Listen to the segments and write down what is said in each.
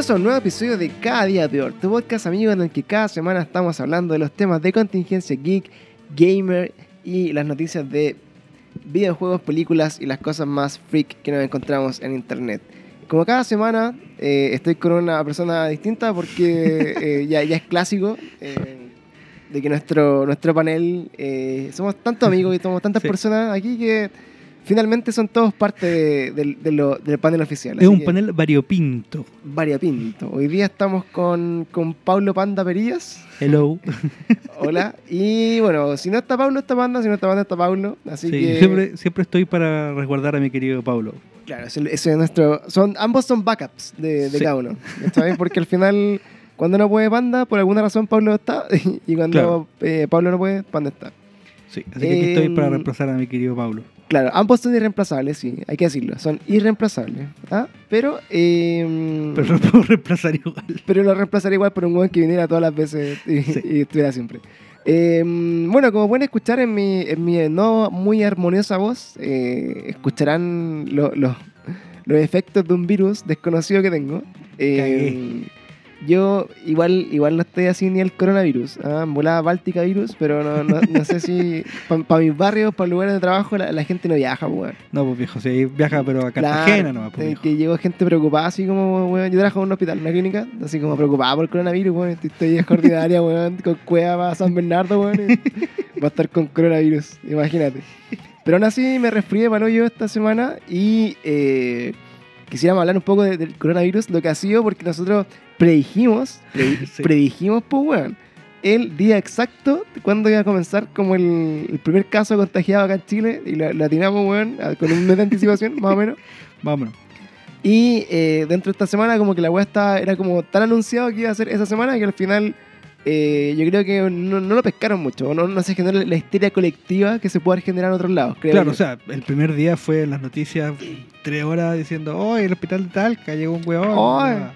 bienvenidos a un nuevo episodio de Cada Día Peor, tu podcast amigo en el que cada semana estamos hablando de los temas de contingencia geek, gamer y las noticias de videojuegos, películas y las cosas más freak que nos encontramos en internet. Como cada semana eh, estoy con una persona distinta porque eh, ya, ya es clásico eh, de que nuestro, nuestro panel eh, somos tantos amigos y somos tantas Sí. personas aquí que finalmente son todos parte de- del- de lo- del panel oficial. Es un panel variopinto. variapinto. Hoy día estamos con, con Pablo Panda Perillas. Hello. Hola. Y bueno, si no está Pablo, está Panda. Si no está Panda, está Pablo. Así Sí, que. siempre, siempre estoy para resguardar a mi querido Pablo. Claro, ese, es nuestro. Son, ambos son backups de, de Sí. cada uno. ¿sabes? Porque al final, cuando no puede Panda, por alguna razón Pablo está. Y cuando Claro. eh, Pablo no puede, Panda está. Sí, así que aquí estoy Em, para reemplazar a mi querido Pablo. Claro, ambos son irreemplazables, sí, hay que decirlo. Son irreemplazables. ¿ah? Pero. eh, Pero lo puedo reemplazar igual. pero lo reemplazaré igual por un weón que viniera todas las veces y, Sí. y estuviera siempre. Eh, bueno, como pueden escuchar en mi, en mi no muy armoniosa voz, eh, escucharán lo- lo- los efectos de un virus desconocido que tengo. Eh. Yo igual, igual no estoy así ni el coronavirus, ah, volada báltica virus, pero no, no, no sé si para mis barrios, para lugares de trabajo, la, la gente no viaja, pues, weón. No, pues viejo, sí, viaja pero a Cartagena nomás, pues, eh, viejo. que llegó gente preocupada, así como, weón, yo trabajo en un hospital, en una clínica, así como preocupada por el coronavirus, weón, estoy, extraordinaria, weón, con cueva para San Bernardo, weón, va a estar con coronavirus, imagínate. Pero aún así me resfrié para yo esta semana y eh, quisiéramos hablar un poco de- del coronavirus, lo que ha sido, porque nosotros predijimos, Sí. predijimos, pues, weón, el día exacto de cuando iba a comenzar como el, el primer caso contagiado acá en Chile y lo, lo atinamos, weón, con un mes de anticipación, más o menos. Vámonos. Y eh, dentro de esta semana como que la weá era como tan anunciado que iba a ser esa semana que al final eh, yo creo que no, no lo pescaron mucho. No, no se generó la histeria colectiva que se puede generar en otros lados. Creo Claro, yo. o sea, el primer día fue en las noticias tres horas diciendo, oh, el hospital de Talca llegó un huevón. Ah.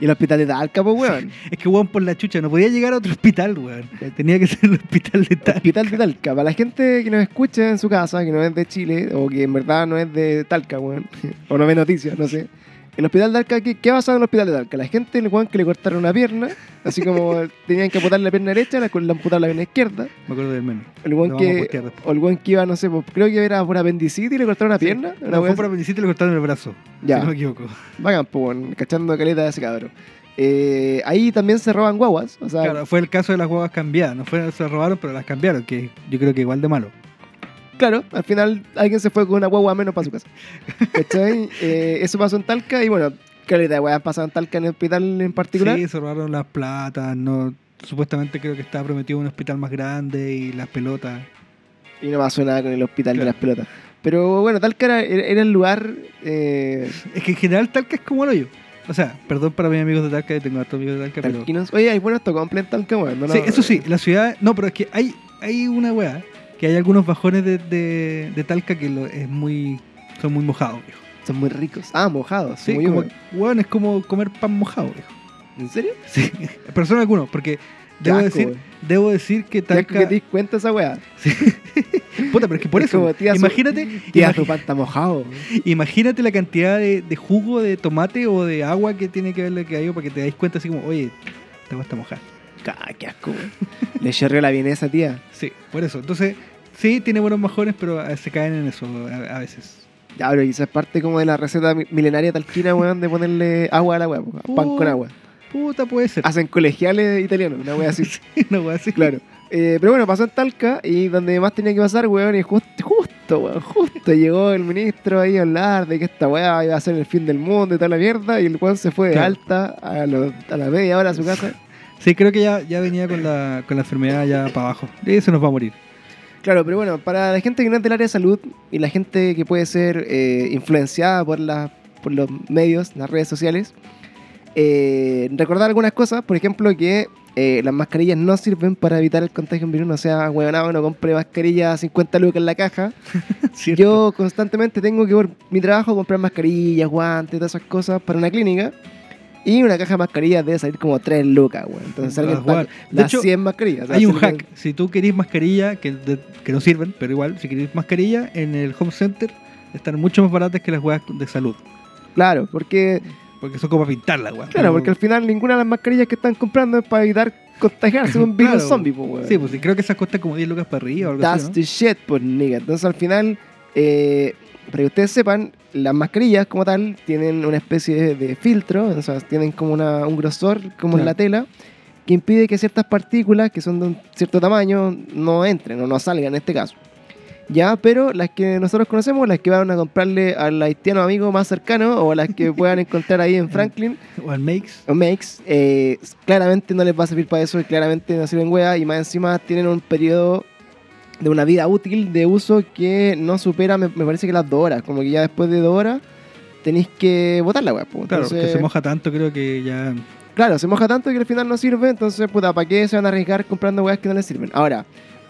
Y el hospital de Talca, pues weón. Es que huevón por la chucha, no podía llegar a otro hospital, weón. Tenía que ser el hospital de Talca. Hospital de Talca. Para la gente que nos escucha en su casa, que no es de Chile, o que en verdad no es de Talca, weón. o no ve noticias, no sé. El hospital de Talca, ¿qué, qué ha pasado en el hospital de Talca? La gente, el weón que le cortaron una pierna, así como tenían que amputar la pierna derecha, le le amputaron la pierna izquierda. Me acuerdo del menos. El a que. O el que iba, no sé, pues, creo que era por apendicitis y le cortaron una Sí. pierna. Una No, fue por apendicitis y le cortaron el brazo. Ya. Si no me equivoco. Bacán, pues, cachando caleta de ese cabrón. Eh, ahí también se roban guaguas. O sea, Claro, fue el caso de las huevas cambiadas. No fue, se robaron, pero las cambiaron, que yo creo que igual de malo. Claro, al final alguien se fue con una guagua menos para su casa. ¿Cachai? Eh, eso pasó en Talca y bueno, caleta de weas pasado en Talca en el hospital en particular. Sí, se robaron las platas. No, supuestamente creo que estaba prometido un hospital más grande y las pelotas. Y no pasó nada con el hospital de Claro. las pelotas. Pero bueno, Talca era, era el lugar. eh, Es que en general Talca es como el hoyo. O sea, perdón para mis amigos de Talca, tengo hartos amigos de Talca, pero... talquinos. Oye, hay buenos tocón en Talca, weón. no, Sí, no, eso sí, la ciudad... No, pero es que hay, hay una weá, que hay algunos bajones de, de, de Talca que lo- es muy... Son muy mojados, viejo. Son muy ricos. Ah, mojados. Sí, muy como, weón, es como comer pan mojado, viejo. ¿En serio? Sí, pero son algunos, porque debo asco, decir, debo decir que Talca... que te dis cuenta esa weá. Puta, pero es que por Es eso, tía, su- imagínate, Tía, imagi- tu pan está mojado. imagínate la cantidad de, de jugo de tomate o de agua que tiene que haberle caído para que te dais cuenta así como, oye, te vas a mojar. Ca- Qué asco. Le chorreó la vienesa, tía. Sí, por eso. Entonces, sí, tiene buenos bajones, pero a- se caen en eso a, a veces. Ya, pero quizás parte como de la receta mi- milenaria talquina, weón, de ponerle agua a la weá, pan con agua. Puta, puede ser. Hacen colegiales italianos, una weá así. Una wea así. claro. Eh, pero bueno, pasó en Talca y donde más tenía que pasar, weón, y justo, justo, weón, justo llegó el ministro ahí a hablar de que esta weá iba a ser el fin del mundo y toda la mierda, y el weón se fue de Claro. alta a, lo- a la media hora a su casa. Sí, creo que ya, ya venía con la, con la enfermedad ya para abajo. Y se nos va a morir. Claro, pero bueno, para la gente que no es del área de salud y la gente que puede ser eh, influenciada por, la- por los medios, las redes sociales, eh, recordar algunas cosas, por ejemplo, que eh, las mascarillas no sirven para evitar el contagio en virus, no sea huevonado, no compre mascarilla a 50 lucas en la caja. Yo constantemente tengo que por mi trabajo comprar mascarillas, guantes, todas esas cosas para una clínica. Y una caja de mascarillas debe salir como 3 lucas, weón. Entonces Ah, alguien weón. paga las hecho, 100 mascarillas. Hay un hack. Si tú querés mascarilla, que, de- que no sirven, pero igual, si querés mascarilla, en el home center están mucho más baratas que las weas de salud. Claro, porque Porque son como para pintarla, weón. Claro, porque al final ninguna de las mascarillas que están comprando es para evitar contagiarse un virus Claro. zombie, pues, weón. Sí, pues creo que esas cuestan como 10 lucas para arriba o algo That's así. the shit, pues, nigga. Entonces, al final, eh, para que ustedes sepan, las mascarillas como tal tienen una especie de, filtro, o sea, tienen como una, un grosor, como en la tela, que impide que ciertas partículas que son de un cierto tamaño no entren o no salgan en este caso. Ya, pero las que nosotros conocemos, las que van a comprarle al haitiano amigo más cercano o las que puedan encontrar ahí en Franklin, ¿no? O al Makes. o Makes, eh, claramente no les va a servir para eso y claramente no sirven wea y más encima tienen un periodo de una vida útil de uso que no supera, me, me parece que las dos horas, como que ya después de dos horas tenéis que botar la wea. pues. Claro, Entonces, que se moja tanto, creo que ya. Claro, se moja tanto que al final no sirve, entonces puta, ¿para qué se van a arriesgar comprando weas que no les sirven? Ahora,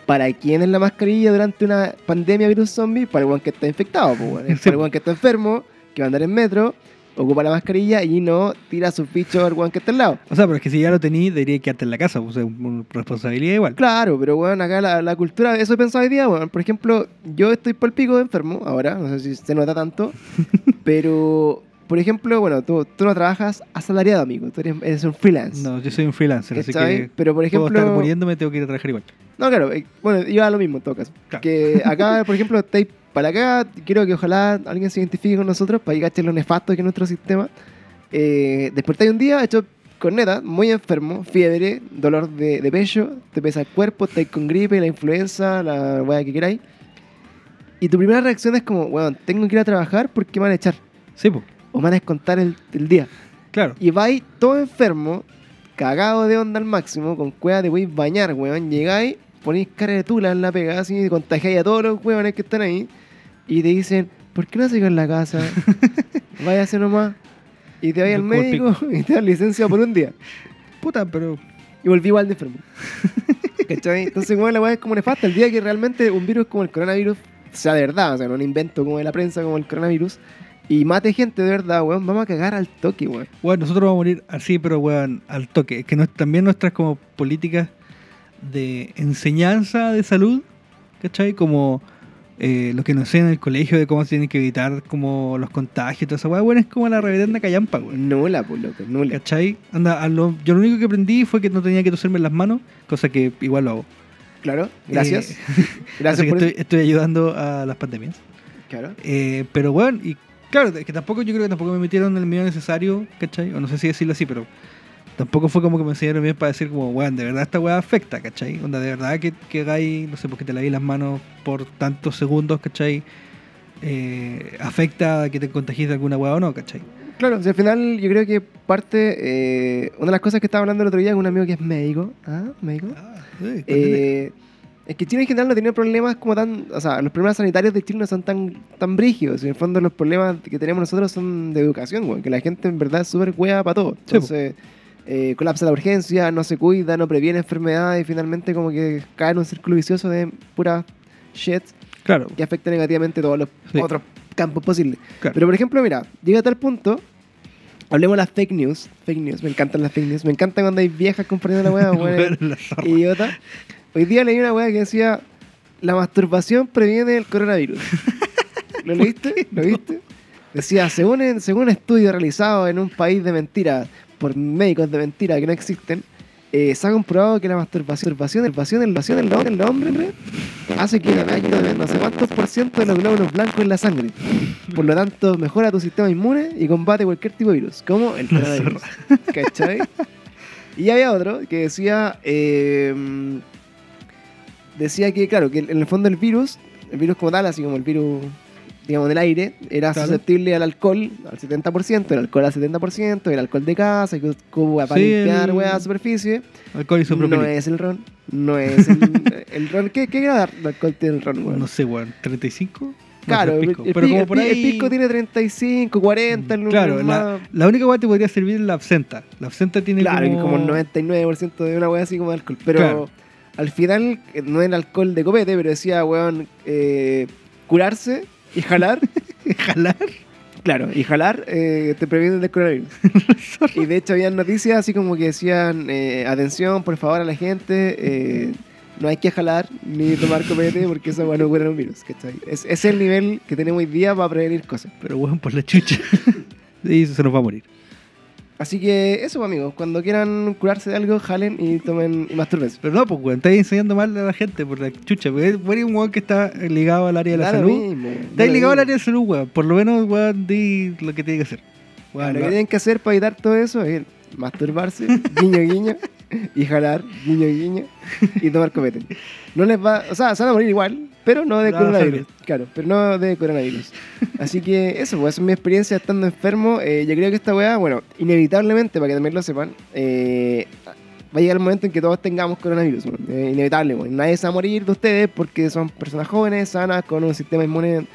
¿para quién es la mascarilla durante una pandemia virus zombie? Para el weón que está infectado, pues, Sí, para el weón que está enfermo, que va a andar en metro, ocupa la mascarilla y no tira sus bichos al weón que está al lado. O sea, pero es que si ya lo tenéis, debería quedarte en la casa, pues es una responsabilidad igual. Claro, pero bueno, acá la, la cultura, eso he pensado hoy día, bueno, por ejemplo, yo estoy por el pico enfermo ahora, no sé si se nota tanto, pero, por ejemplo, bueno, tú, tú no trabajas asalariado, amigo, tú eres, eres un freelance. No, yo soy un freelancer, así que pero por puedo estar ejemplo, muriéndome, tengo que ir a trabajar igual. no, claro, eh, bueno, iba a lo mismo en todo caso. Claro. Que acá, por ejemplo, estáis para acá, quiero que ojalá alguien se identifique con nosotros para que cachen lo nefasto que es nuestro sistema. Eh, despertáis un día hecho corneta, muy enfermo, fiebre, dolor de, de pecho, te pesa el cuerpo, estáis con gripe, la influenza, la weá que queráis. Y tu primera reacción es como, weón, tengo que ir a trabajar porque me van a echar. Sí, pues, O me van a descontar el, el día. claro. Y vais todo enfermo, cagado de onda al máximo, con cueva de weón bañar, weón. Llegáis, ponéis cara de tula en la pega, así, contagiáis a todos los weones que están ahí. Y te dicen, ¿por qué no se en la casa? Váyase nomás. Y te vais al médico y te dan licencia por un día. Puta, pero. Y volví igual de enfermo. ¿Cachai? Entonces, weón, la weá es como nefasta. El día que realmente un virus como el coronavirus sea de verdad, o sea, no un invento como de la prensa como el coronavirus, y mate gente de verdad, weón, vamos a cagar al toque, weón. Bueno, nosotros vamos a morir así, pero weón, al toque. Es que no- también nuestras como políticas de enseñanza de salud, ¿cachai? Como eh, lo que nos enseñan en el colegio de cómo se tienen que evitar como los contagios y toda esa weá, bueno, es como la reverenda callampa, weón. Nula, pues, loco, nula. ¿Cachai? Anda, lo- yo lo único que aprendí fue que no tenía que toserme las manos, cosa que igual lo hago. Claro, gracias. Eh, gracias por estoy, estoy ayudando a las pandemias. Claro. Eh, pero bueno, y claro, que tampoco yo creo que tampoco me metieron el medio necesario, ¿cachai? O no sé si decirlo así, pero tampoco fue como que me enseñaron bien para decir como, weón, de verdad esta weá afecta, ¿cachai? Onda, de verdad que, que hagáis, no sé, porque te lavéis las manos por tantos segundos, ¿cachai? Eh, afecta a que te contagies de alguna weá o no, ¿cachai? Claro, o sea, al final yo creo que parte, eh, una de las cosas que estaba hablando el otro día con un amigo que es médico, ¿ah? ¿Médico? eh, Eh, es que Chile en general no tiene problemas como tan, o sea, los problemas sanitarios de Chile no son tan, tan brígidos, en el fondo los problemas que tenemos nosotros son de educación, güey, que la gente en verdad es súper hueá para todo. Sí. Entonces, eh, colapsa la urgencia, no se cuida, no previene enfermedades y finalmente como que cae en un círculo vicioso de pura shit claro, que afecta negativamente todos los Sí. otros campos posibles. claro. Pero por ejemplo, mira, llega a tal punto, hablemos de las fake news, fake news, me encantan las fake news, me encanta cuando hay viejas compartiendo la weá, weá, idiota. Hoy día leí una weá que decía, la masturbación previene el coronavirus. ¿Lo leíste? ¿Lo viste? Decía, según, según un estudio realizado en un país de mentiras, por médicos de mentira que no existen, eh, se ha comprobado que la masturbación, masturbación, el vacío del vacío del hombre, hace que haya no sé cuántos por ciento de los glóbulos blancos en la sangre. Por lo tanto, mejora tu sistema inmune y combate cualquier tipo de virus, como el coronavirus. ¿Cachai? Y había otro que decía, eh, decía que, claro, que en el fondo el virus, el virus como tal, así como el virus, digamos, del aire, era Claro. susceptible al alcohol al 70%, el alcohol al 70%, el alcohol de casa, que para Sí, limpiar, el- weá, superficie. Alcohol y No es el ron, no es el, el ron. ¿Qué, qué grado de alcohol tiene el ron, weón? No sé, weón, ¿35? No, Claro, pero el, pisco. el pero como el por pi- el ahí... pisco tiene 35, 40, el Claro, el la, la única weá que te podría servir es la absenta. La absenta tiene Claro, como... como el 99% de una weá así como de alcohol. Pero Claro. al final eh, no era alcohol de copete, pero decía, weón, eh, curarse y jalar. jalar. claro, y jalar eh, te previene del coronavirus. y de hecho habían noticias así como que decían, eh, atención, por favor, a la gente. eh, no hay que jalar ni tomar copete porque eso bueno cura un virus. ¿cachai? Es, ese es el nivel que tenemos hoy día para prevenir cosas. Pero weón, por la chucha. y eso se nos va a morir. Así que eso, amigos, cuando quieran curarse de algo, jalen y tomen y masturbense. Pero no, pues, weón, estáis enseñando mal a la gente por la chucha. Porque eres un weón que está ligado al área de la salud. mismo, Estáis ligado al área de salud, weón. Por lo menos, weón, di lo que tiene que hacer. Weón, Lo lo- que tienen que hacer para evitar todo eso es masturbarse, guiño guiño, y jalar, guiño guiño, y tomar copete. No les va, o sea, se van a morir igual, pero no de coronavirus. Claro, pero no de coronavirus. Así que eso, pues, esa es mi experiencia estando enfermo. Eh, yo creo que esta weá, bueno, inevitablemente, para que también lo sepan, eh, va a llegar el momento en que todos tengamos coronavirus. Eh, inevitable, weón. Nadie se va a morir de ustedes porque son personas jóvenes, sanas, con un sistema inmune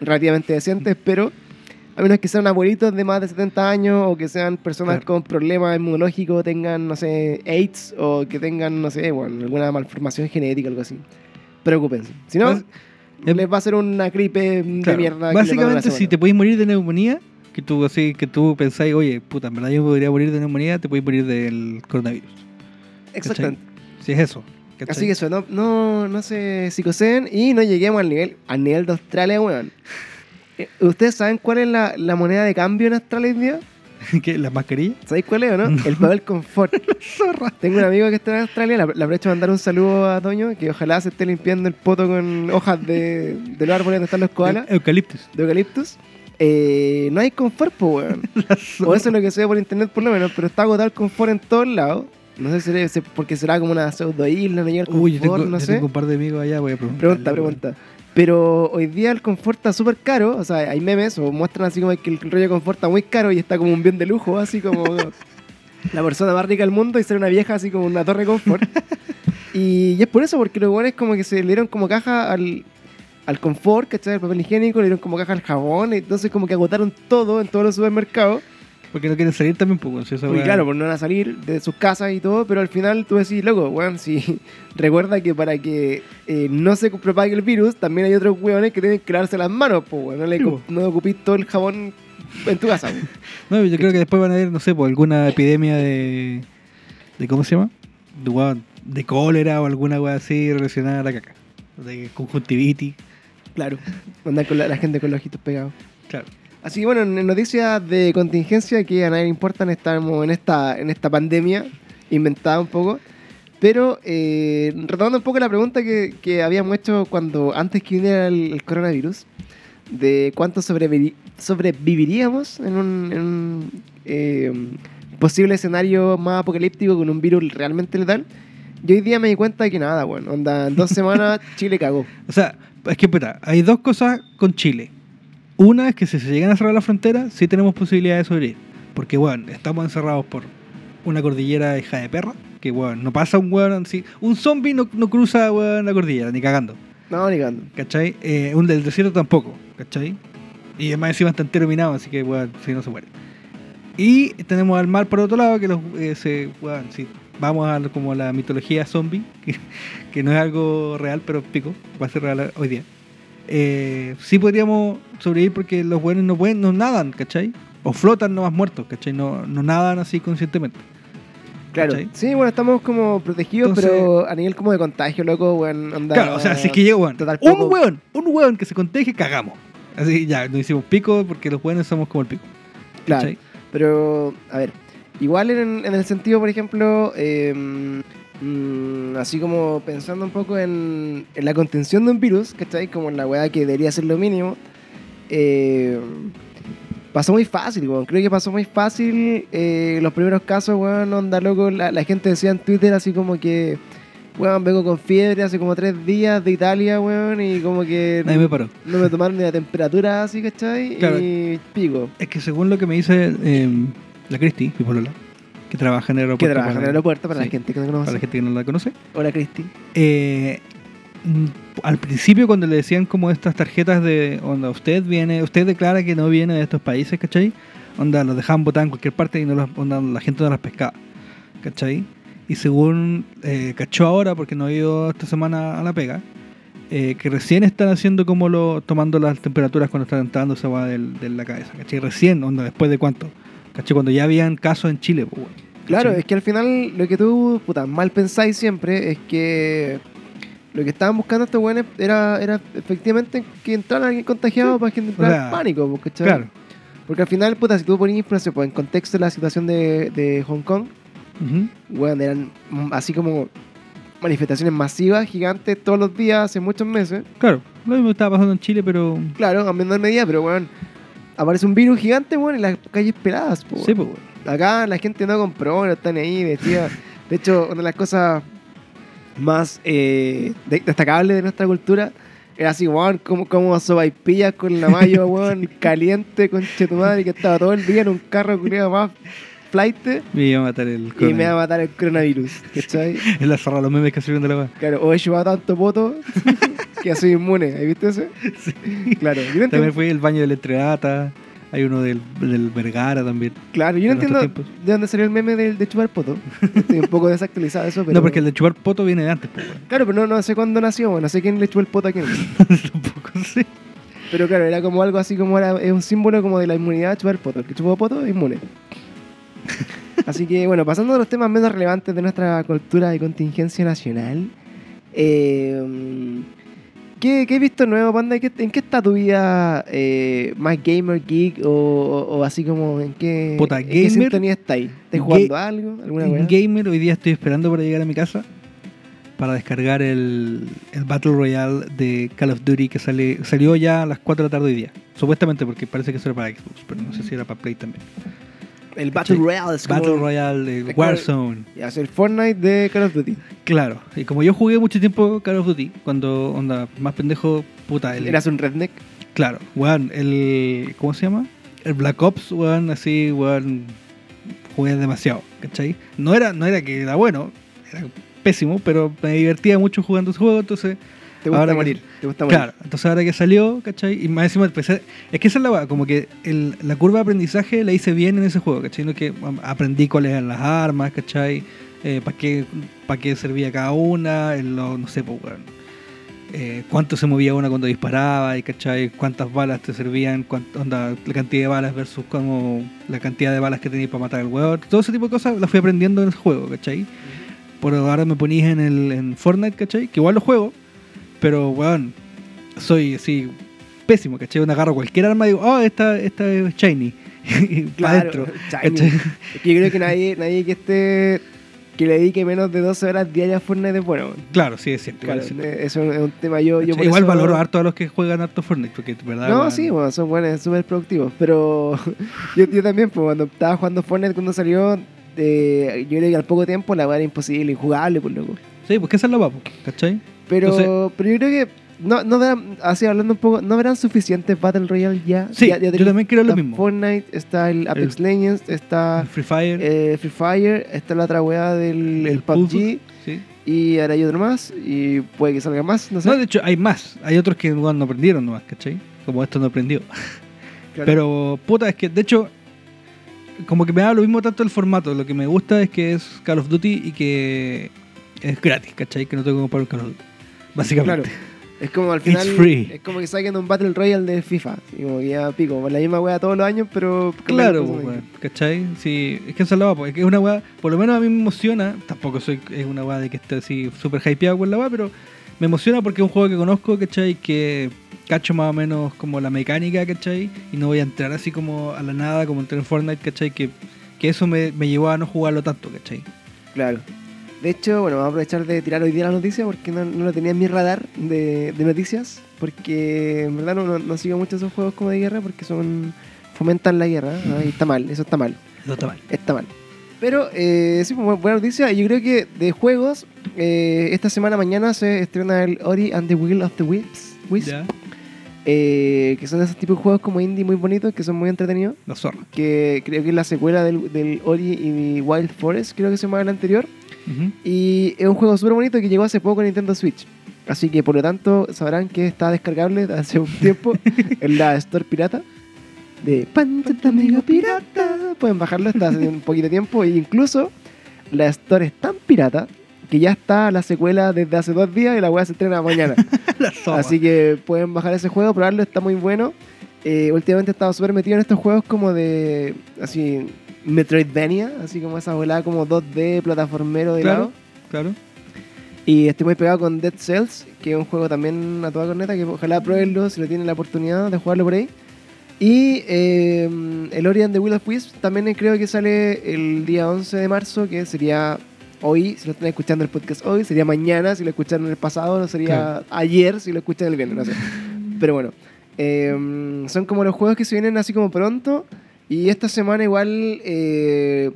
relativamente decente, pero a menos que sean abuelitos de más de 70 años o que sean personas Claro. con problemas inmunológicos, tengan, no sé, AIDS o que tengan, no sé, bueno, alguna malformación genética, algo así. Preocúpense. Si no, em- les va a ser una gripe de mierda. Básicamente, si te podéis morir de neumonía, que tú así, que tú pensáis, oye, puta, en verdad yo podría morir de neumonía, te podéis morir del coronavirus. Exactamente. Si es eso. ¿cachai? Así que eso, no, no, no se psicoseen y no lleguemos al nivel, al nivel de Australia, weón. Eh, ¿Ustedes saben cuál es la, la moneda de cambio en Australia hoy día? ¿Qué? ¿Las mascarillas? ¿Sabéis cuál es o no? El papel confort. Zorra. Tengo un amigo que está en Australia, le le aprovecho de mandar un saludo a Toño, que ojalá se esté limpiando el poto con hojas de, de los árboles donde están los koalas, Eucaliptus. de eucaliptus. Eh, no hay confort, po, weón. La O eso es lo que se ve por internet por lo menos, pero está agotado el confort en todos lados. No sé si porque será como una pseudo isla, no llega el confort, Uy, yo tengo, no yo sé. tengo un par de amigos allá, voy a preguntar. Pregunta, pregunta. Pero hoy día el confort está súper caro, o sea, hay memes o muestran así como que el rollo de confort está muy caro y está como un bien de lujo, así como la persona más rica del mundo y ser una vieja así como una torre de confort. y, y es por eso, porque los buenos como que se le dieron como caja al, al confort, ¿cachai? El papel higiénico, le dieron como caja al jabón, y entonces como que agotaron todo en todos los supermercados. Porque no quieren salir también, pues, si weá- claro, pues no van a salir de sus casas y todo, pero al final tú decís, loco, weón, si recuerda que para que eh, no se propague el virus, también hay otros weones que tienen que lavarse las manos, pues, weón. No, le Sí, no ocupís todo el jabón en tu casa, weón. No, yo creo que después van a haber, no sé, pues alguna epidemia de. de ¿Cómo se llama? De, weón, de cólera o alguna weá así relacionada a la caca. De conjuntivitis. Claro. Andar con la, la gente con los ojitos pegados. Claro. Así que bueno, en noticias de contingencia que a nadie le importan, estamos en esta, en esta pandemia inventada un poco. Pero eh, retomando un poco la pregunta que, que habíamos hecho cuando antes que viniera el, el coronavirus, de cuánto sobrevivi- sobreviviríamos en un, en un, eh, posible escenario más apocalíptico con un virus realmente letal. Yo hoy día me di cuenta de que nada, bueno, onda, en dos semanas Chile cagó. O sea, es que, puta, hay dos cosas con Chile. Una es que si se llegan a cerrar la frontera, sí tenemos posibilidad de sobrevivir. Porque, bueno, estamos encerrados por una cordillera hija de perra. Que, bueno, no pasa un weón así. Un zombie no, no cruza, weón, la cordillera, ni cagando. No, ni cagando. ¿Cachai? Eh, un del desierto tampoco, ¿cachai? Y además encima está entero minado, así que, weón, si no se muere. Y tenemos al mar por otro lado, que los, eh, se, weón, si vamos a como la mitología zombie, que, que no es algo real, pero pico, va a ser real hoy día. Eh, sí podríamos sobrevivir porque los buenos no pueden, no nadan, ¿cachai? O flotan nomás muertos, ¿cachai? No, no nadan así conscientemente. Claro. ¿Cachai? Sí, bueno, estamos como protegidos, Entonces- pero a nivel como de contagio, loco, weón, onda. Claro, o sea, si es que llega weón, total un poco- weón, un weón que se contagie, cagamos. Así ya, nos hicimos pico porque los buenos somos como el pico. Claro. Pero, a ver, igual en, en el sentido, por ejemplo, eh, mm, así como pensando un poco en, en la contención de un virus, ¿cachai? Como la weá que debería ser lo mínimo. eh, pasó muy fácil, weón. Creo que pasó muy fácil eh, los primeros casos, weón, onda loco. La, la gente decía en Twitter así como que, weón, vengo con fiebre hace como tres días de Italia, weón, y como que Nadie me paró. no me tomaron ni la temperatura así, ¿cachai? Claro. Y pico. Es que según lo que me dice eh, la Cristi, mi polola, que trabaja en el aeropuerto. Que trabaja en el aeropuerto para sí, la gente que no Para conoce. la gente que no la conoce. Hola, Cristi. Eh, mm, al principio cuando le decían como estas tarjetas de onda usted viene usted declara que no viene de estos países ¿cachai? onda los dejaban botar en cualquier parte y no los, onda, la gente no las pescaba ¿cachai? y según eh, cachó ahora porque no ha ido esta semana a la pega eh, que recién están haciendo como lo tomando las temperaturas cuando están entrando esa del- de la cabeza ¿cachai? recién onda después de cuánto ¿cachai? cuando ya habían casos en Chile pues, weón. Claro, es que al final lo que tú, puta, mal pensáis siempre es que lo que estaban buscando estos weones era, era efectivamente que entrara alguien contagiado para que entrara sea, en pánico, pues, ¿cachai? claro Porque al final, puta, si tú sé, pues, en contexto la situación de, de Hong Kong, Ujú. weón, eran mm, así como manifestaciones masivas, gigantes, todos los días, hace muchos meses. Claro, lo mismo estaba pasando en Chile, pero. Claro, a menor medida, pero weón, aparece un virus gigante, weón, en las calles peladas, po, Sí, weón. pues, weón. Acá la gente no compró, no están ahí, vestida. De hecho, una de las cosas más eh, de- destacables de nuestra cultura era así, weón, como, como sopaipillas con la mayo, weón, caliente, con tu madre, que estaba todo el día en un carro culiado más flight Me iba a matar el y me va a matar el coronavirus, ¿cachai? Es la zorra, los memes que salieron de la weá. Claro, o he llevado tanto poto que soy inmune, ¿has visto eso? Claro, yo no También entiendo, fue el baño de la Entreata. Hay uno del, del Vergara también. claro, yo no entiendo tiempos. de dónde salió el meme del de chupar poto. Estoy un poco desactualizado eso, pero... No, porque el de chupar poto viene de antes, pues, weón. Claro, pero no, no sé cuándo nació, no sé quién le chupó el poto a quién. Tampoco sé. Pero claro, era como algo así como era, es un símbolo como de la inmunidad chupar poto. El que chupó poto es inmune. Así que bueno, pasando a los temas menos relevantes de nuestra cultura de contingencia nacional. eh, ¿qué, qué has visto nuevo, Panda? ¿En qué, está tu vida eh, más gamer, geek o, o- o así como en qué, Puta, en qué sintonía estáis? ¿Estás ga- jugando algo? ¿Alguna En? Gamer, hoy día estoy esperando para llegar a mi casa para descargar el, el Battle Royale de Call of Duty que sale, salió ya a las 4 de la tarde hoy día. Supuestamente, porque parece que eso era para Xbox, pero no sé si era para Play también. El Battle. Royale es como Battle Royale de Warzone. es el Fortnite de Call of Duty. Claro, y como yo jugué mucho tiempo Call of Duty, cuando onda más pendejo, puta, el, Eras un redneck. claro, weón, el, ¿cómo se llama? El Black Ops, weón, así, weón, jugué demasiado, ¿cachai? No era, no era que era bueno, era pésimo, pero me divertía mucho jugando ese juego, entonces, Te gusta Ahora que- morir. Te gusta morir. claro, entonces ahora que salió, ¿cachai? Y más encima empecé, es que esa es la weá, como que el- la curva de aprendizaje la hice bien en ese juego, ¿cachai? No que aprendí cuáles eran las armas, ¿cachai? ¿Para qué, pa' qué servía cada una? En lo- no sé, pues, weón. Eh, cuánto se movía una cuando disparaba, y, ¿cachai? Cuántas balas te servían, cuánto, onda, la cantidad de balas versus como la cantidad de balas que tenías para matar al weón. Todo ese tipo de cosas las fui aprendiendo en ese juego, ¿cachai? Por ahora me ponís en el en Fortnite, ¿cachai? Que igual lo juego, pero weón, soy así pésimo, ¿cachai? Una agarro cualquier arma y digo, oh, esta, esta es shiny. Claro, adentro, shiny. que yo creo que nadie, nadie que esté que le dedique menos de 12 horas diarias a Fortnite es bueno. Claro, sí, es cierto. Claro, es cierto. eh, eso es un tema yo, yo por igual eso- valoro harto a los que juegan harto Fortnite, porque verdad. No, sí, bueno, son buenos, súper productivos. Pero yo, yo también, pues, cuando estaba jugando Fortnite cuando salió, eh, yo creo que al poco tiempo la weá era imposible, injugable, por loco. Sí, porque esa es la papo, ¿cachai? Pero, Entonces- pero yo creo que no, no verán, así hablando un poco, ¿no verán suficientes Battle Royale ya? Sí, Ya- ya yo también creo lo mismo. Fortnite, está el Apex Legends, está Free Fire, eh, Free Fire, está la otra weá del el PUBG, sí. y ahora hay otro más, y puede que salga más, no sé. No, de hecho, hay más. Hay otros que weón, no aprendieron nomás, ¿cachai? Como esto no aprendió. Claro. Pero, puta, es que de hecho, como que me da lo mismo tanto el formato. Lo que me gusta es que es Call of Duty y que es gratis, ¿cachai? Que no tengo que comprar un Call of Duty. Básicamente. Claro. Es como al final. free. Es como que saquen un Battle Royale de FIFA. Y como que ya pico, por la misma weá todos los años, pero. Claro, pues, weón, ¿cachai? Sí, es que esa es pues, es que es una weá, por lo menos a mí me emociona, tampoco soy, es una weá de que esté así súper hypeado con la weá, pero me emociona porque es un juego que conozco, ¿cachai? Que cacho más o menos como la mecánica, ¿cachai? Y no voy a entrar así como a la nada, como entré en Fortnite, ¿cachai? Que, que eso me, me llevó a no jugarlo tanto, ¿cachai? Claro. De hecho, bueno, vamos a aprovechar de tirar hoy día la noticia porque no, no lo tenía en mi radar de, de noticias. Porque en verdad no, no, no sigo mucho esos juegos como de guerra porque son fomentan la guerra. ¿no? Y está mal, eso está mal. No está mal. Está mal. Pero eh, sí, pues, buena noticia. Yo creo que de juegos, eh, esta semana mañana se estrena el Ori and the Will of the Wisps. Wisp, eh, que son esos tipos de juegos como indie muy bonitos, que son muy entretenidos. la zorra. Que creo que es la secuela del, del Ori y Wild Forest, creo que se llama el anterior. Y es un juego súper bonito que llegó hace poco en Nintendo Switch. Así que por lo tanto sabrán que está descargable hace un tiempo en la Store Pirata. De Pancheta Amigo Pirata. Pueden bajarlo, está hace un poquito de tiempo. E incluso la Store es tan pirata que ya está la secuela desde hace dos días y la weá se estrena mañana. Así que pueden bajar ese juego, probarlo, está muy bueno. Eh, últimamente he estado súper metido en estos juegos como de. Así. Metroidvania, así como esa volada como 2D, plataformero de Claro. lado. Claro. Y estoy muy pegado con Dead Cells, que es un juego también a toda corneta, que ojalá pruebenlo si lo tienen la oportunidad de jugarlo por ahí. Y eh, el Ori and the Will of Wisps también creo que sale el día 11 de marzo, que sería hoy, si lo están escuchando el podcast hoy, sería mañana, si lo escucharon el pasado, no sería Claro. ayer, si lo escuchan el viernes, no sé. Pero bueno, eh, son como los juegos que se vienen así como pronto. Y esta semana igual, eh,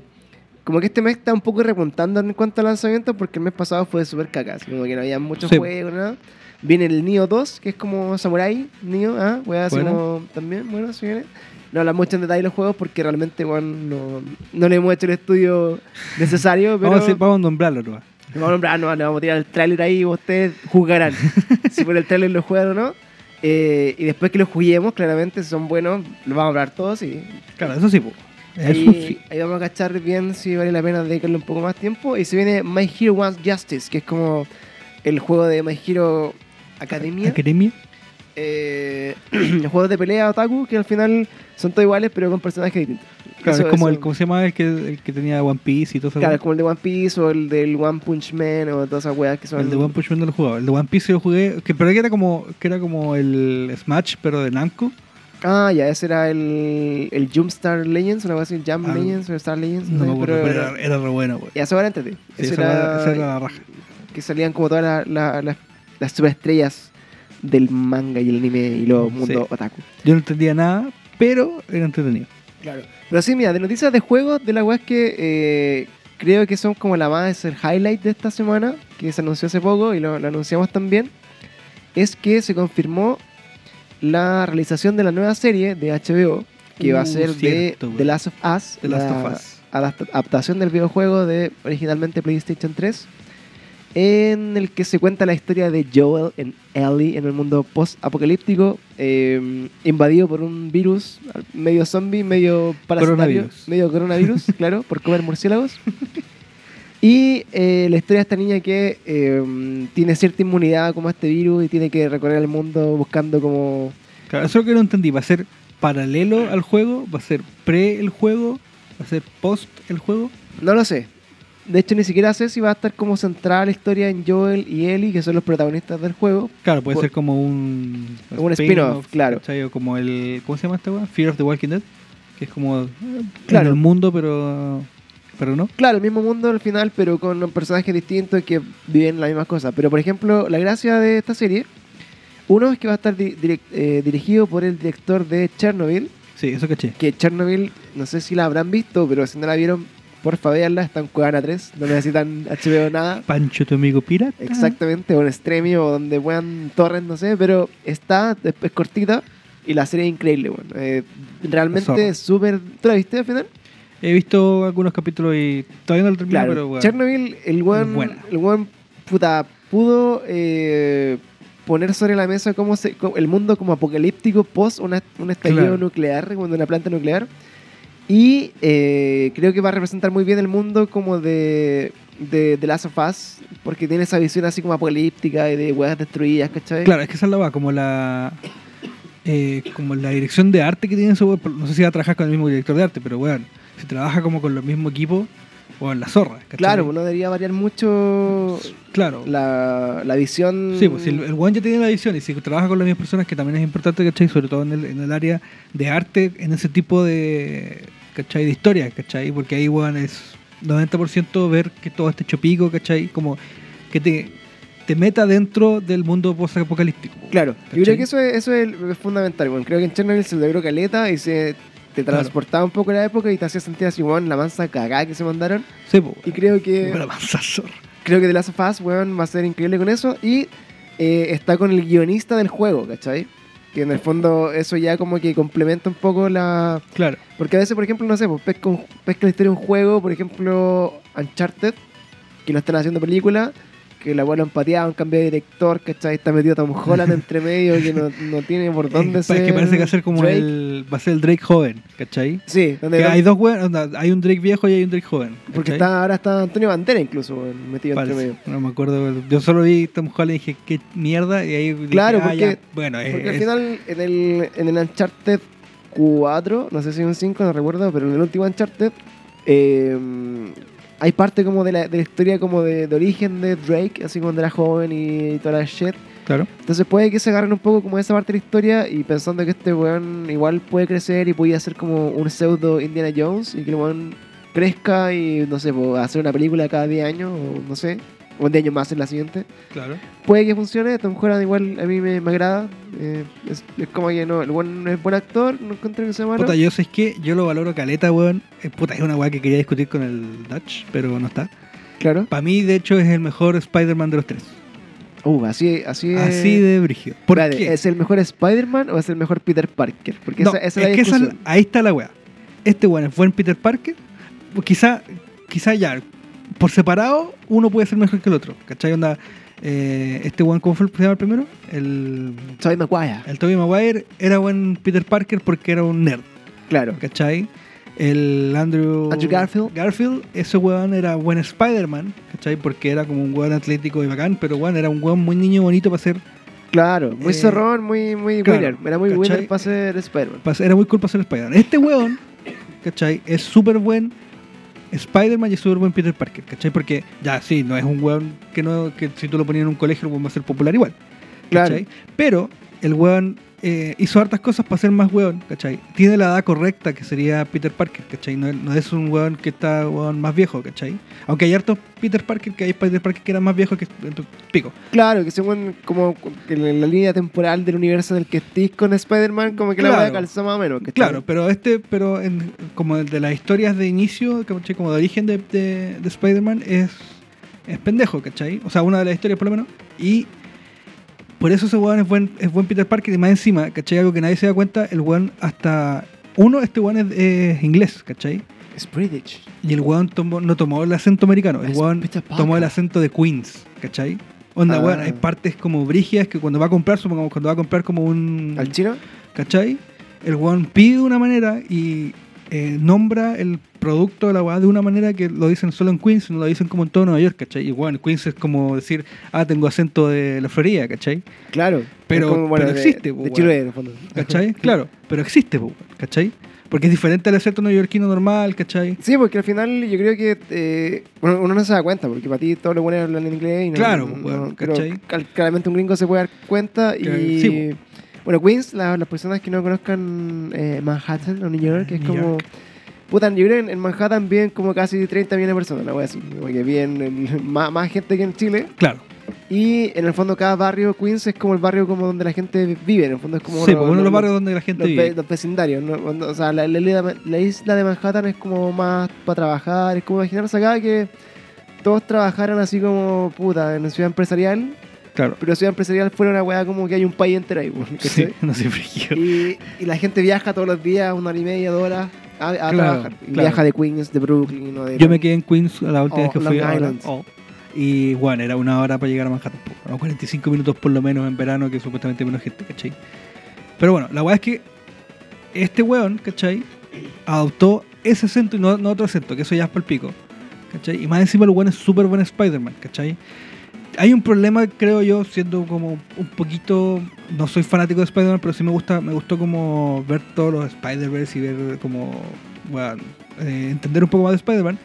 como que este mes está un poco repuntando en cuanto a lanzamientos, porque el mes pasado fue súper caca, así como que no había muchos Sí. juegos, nada. Viene el Nioh 2, que es como Samurai, Nioh, ah, wea, así Bueno. como también, bueno, si viene. No hablan mucho en detalle los juegos porque realmente, bueno, no, no le hemos hecho el estudio necesario, pero Vamos, a vamos a nombrarlo nomás. vamos a nombrar, no, le vamos a tirar el tráiler ahí y ustedes juzgarán si por el tráiler lo juegan o no. Eh, y después que lo juguemos, claramente, si son buenos, lo vamos a hablar todos y Claro, eso sí. Eso ahí, sí. ahí vamos a cachar bien si vale la pena dedicarle un poco más tiempo. Y se viene My Hero Wants Justice, que es como el juego de My Hero Academia. Academia. Eh, los juegos de pelea otaku, que al final son todos iguales, pero con personajes distintos. Claro, Eso- es como eso- el, ¿cómo se llama? El que, el que tenía One Piece y todo eso. Claro, es como el de One Piece o el del One Punch Man o todas esas weas que son. El de One Punch Man no lo jugaba. El de One Piece yo jugué, que, pero que era como que era como el Smash, pero de Namco. Ah, ya, ese era el, el Jumpstar Legends, una cosa así, Jump Ah, Legends o Star Legends. No sé, acuerdo, pero era, era re bueno, güey. Ya, eso era entrete. Sí, esa era, era, era la raja. que salían como todas la- la- las- las superestrellas del manga y el anime y los Sí. mundos otaku. Yo no entendía nada, pero era entretenido. Claro. Pero sí, mira, de noticias de juegos, de la web que eh, creo que son como la más el highlight de esta semana, que se anunció hace poco y lo, lo anunciamos también, es que se confirmó la realización de la nueva serie de HBO, que va a Uh, ser cierto, de. The Last of Us, The Last la of Us. adapta- adaptación del videojuego de originalmente PlayStation 3, en el que se cuenta la historia de Joel en Ellie en el mundo post-apocalíptico, eh, invadido por un virus medio zombie, medio parasitario, Coronavirus. medio coronavirus, claro, por comer murciélagos. Y eh, la historia de esta niña que eh, tiene cierta inmunidad como a este virus y tiene que recorrer el mundo buscando como... Claro, eso es lo que no entendí. ¿Va a ser paralelo al juego? ¿Va a ser pre el juego? ¿Va a ser post el juego? No lo sé. De hecho, ni siquiera sé si va a estar como centrada la historia en Joel y Ellie, que son los protagonistas del juego. Claro, puede Por- ser como un... Un spin-off, claro. como el... ¿Cómo se llama esta weá? Fear of the Walking Dead. Que es como... eh, Claro. En el mundo, pero... Pero no. Claro, el mismo mundo al final, pero con personajes distintos que viven las mismas cosas. Pero, por ejemplo, la gracia de esta serie, uno es que va a estar direct- eh, dirigido por el director de Chernobyl, Sí, eso caché. que Chernobyl, no sé si la habrán visto, pero si no la vieron, porfa véanla, está en Cuevana 3, no necesitan HBO nada. Pancho, tu amigo pirata. Exactamente, o en Stremio, o donde puedan torrent, no sé, pero está, es, es cortita y la serie es increíble, bueno. Eh, realmente súper... ¿Tú la viste al final? He visto algunos capítulos y todavía no lo termino, Claro, pero bueno. Chernobyl, el buen, el buen puta, pudo eh, poner sobre la mesa cómo se, el mundo como apocalíptico post una- un estallido Claro. nuclear, cuando una planta nuclear. Y eh, creo que va a representar muy bien el mundo como de, de, Last of Us, porque tiene esa visión así como apocalíptica y de huevas destruidas, ¿cachai? Claro, es que esa es la va, como la. eh, como la dirección de arte que tiene weón. No sé si va a trabajar con el mismo director de arte, pero bueno, si trabaja como con los mismos equipos, o en la zorra. ¿cachai? Claro, no debería variar mucho Claro. la, la visión. Sí, pues si el, el weón ya tiene la visión y si trabaja con las mismas personas, que también es importante, ¿cachai? Sobre todo en el, en el área de arte, en ese tipo de, ¿cachai? De historia, ¿cachai? Porque ahí, weón, es 90% ver que todo esté hecho pico, ¿cachai? Como que te, te meta dentro del mundo post-apocalíptico. Claro, yo ¿Cachai? creo que eso es, eso es, es fundamental. Bueno, creo que en Chernobyl se logró caleta y se te Claro. transportaba un poco la época y te hacía sentir así, weón, la mansa cagada que se mandaron. Sí, pues, Y creo que Pero avanza zorra. creo que The Last of Us, weón, va a ser increíble con eso. Y eh, está con el guionista del juego, ¿cachai? Que en el fondo eso ya como que complementa un poco la... Claro. Porque a veces, por ejemplo, no sé, pues pesca, un- pesca la historia de un juego, por ejemplo, Uncharted, que lo están haciendo película, que la abuela empateado, un cambio de director, ¿cachai? Está metido Tom Holland entre medio, que no, no tiene por dónde ser. es que parece que va a ser como Drake. el. Va a ser el Drake joven, ¿cachai? Sí, donde Que hay dos onda, hay un Drake viejo y hay un Drake joven. porque está, ahora está Antonio Bandera incluso metido Parece, entre medio. No me acuerdo. Yo solo vi Tom Holland y dije, qué mierda. Y ahí dije, Claro, ah, porque- ya, bueno, es- Porque al final, en el, en el Uncharted 4, no sé si un 5, no recuerdo, pero en el último Uncharted, eh, hay parte como de la, de la historia como de, de origen de Drake, así cuando era joven y toda la shit. Claro. Entonces puede que se agarren un poco como esa parte de la historia y pensando que este weón igual puede crecer y puede ser como un pseudo Indiana Jones y que el weón crezca y no sé, hacer una película cada 10 años o no sé, un 10 años más en la siguiente. Claro. Puede que funcione, Tom Holland igual a mí me, me agrada. eh, es, es como que no, el weón es buen actor, no encontré que sea malo. Puta, yo sé que yo lo valoro caleta, weón. Eh, puta, es una weá que quería discutir con el Dutch, pero no está. Claro. Para mí, de hecho, es el mejor Spider-Man de los tres. Uh, así, así, Así de brígido. ¿Por qué? ¿Es el mejor Spider-Man o es el mejor Peter Parker? Porque No, esa, esa es la que esa- ahí está la weá. Este weón es buen Peter Parker. Quizá, quizá ya, por separado, uno puede ser mejor que el otro. ¿Cachai? Onda, eh, este weón, ¿cómo fue el, se llama el primero? El, Tobey Maguire. el Tobey Maguire era buen Peter Parker porque era un nerd. Claro. ¿Cachai? El Andrew, Andrew Garfield. Garfield, ese weón era buen Spider-Man, ¿cachai? Porque era como un weón atlético y bacán, pero weón era un weón muy niño bonito para ser. Claro, muy Eh, zorrón, muy, muy claro, winner. Era muy ¿cachai? winner para ser Spider-Man. era muy cool para ser Spider-Man. Este weón, ¿cachai? Es súper buen Spider-Man y súper buen Peter Parker, ¿cachai? Porque ya sí, no es un weón que no que si tú lo ponías en un colegio, el weón va a ser popular igual. Claro. ¿cachai? Pero el weón eh, hizo hartas cosas para ser más weón, ¿cachai? Tiene la edad correcta que sería Peter Parker, ¿cachai? No, es- no es un weón que está weón más viejo, ¿cachai? Aunque hay hartos Peter Parker que hay Peter Parker que eran más viejos que pico. Claro, que según como en la línea temporal del universo en el que estés con Spider-Man, como que la Claro. voy a calzar más o menos. ¿cachai? Claro, pero este, pero en, como de las historias de inicio, ¿cachai? como de origen de, de- de Spider-Man, es, es pendejo, ¿cachai? O sea, una de las historias por lo menos. Y por eso ese weón es buen, es buen Peter Parker y más encima, ¿cachai? Algo que nadie se da cuenta, el weón hasta... Uno, este weón es, inglés, ¿cachai? Es British. Y el weón tomó- no tomó el acento americano, el Es weón tomó el acento de Queens, ¿cachai? Onda, Ah. weón, hay partes como brígidas que cuando va a comprar, supongamos cuando va a comprar como un... ¿Al chino? ¿Cachai? El weón pide de una manera y eh, nombra el producto de la weá de una manera que lo dicen solo en Queens, no lo dicen como en todo Nueva York, ¿cachai? Y bueno, Queens es como decir, ah, tengo acento de la Florida, ¿cachai? Claro. Pero- Es como, bueno, pero de- existe, De, Chile, en el fondo. ¿Cachai? claro, pero existe, po, ¿cachai? Porque es diferente al acento neoyorquino normal, ¿cachai? Sí, porque al final yo creo que eh, uno no se da cuenta, porque para ti todos los buenos hablan en inglés y no, Claro, no- bueno, ¿cachai? claramente un gringo se puede dar cuenta y bueno, Queens, la- las personas que no conozcan eh, Manhattan o New York, es New como York. Puta, yo creo en, en Manhattan viven como casi 30 millones de personas, la wea así, como que viven más, más gente que en Chile Claro. y en el fondo cada barrio Queens es como el barrio como donde la gente vive, en el fondo es como sí, lo- pues uno de lo- los barrios donde la gente los, ve- vive. los vecindarios, ¿no? O sea, la, la isla, la isla de Manhattan es como más para trabajar, es como imaginarse acá que todos trabajaran así como puta en ciudad empresarial, Claro. pero ciudad empresarial fuera una weá como que hay un país entero ahí, weón, Sí, no sé. Y, y la gente viaja todos los días, una hora y media, dos horas, a, a Claro, trabajar. Y claro. viaja de Queens, de Brooklyn, de Yo me quedé en Queens la última Oh, vez que fui Long ahora. Island. Oh. Y bueno, era una hora para llegar a Manhattan. Unos 45 minutos por lo menos en verano, que supuestamente menos gente, ¿cachai? Pero bueno, la weá es que este weón, ¿cachai? Adoptó ese acento y no, no otro acento, que eso ya es para el pico. ¿Cachai? Y más encima el weón es súper buen Spider-Man, ¿cachai? Hay un problema, creo yo, siendo como un poquito. No soy fanático de Spider-Man, pero sí me gusta, me gustó como ver todos los Spider-Verse y ver como. Bueno, eh, entender un poco más de Spider-Man.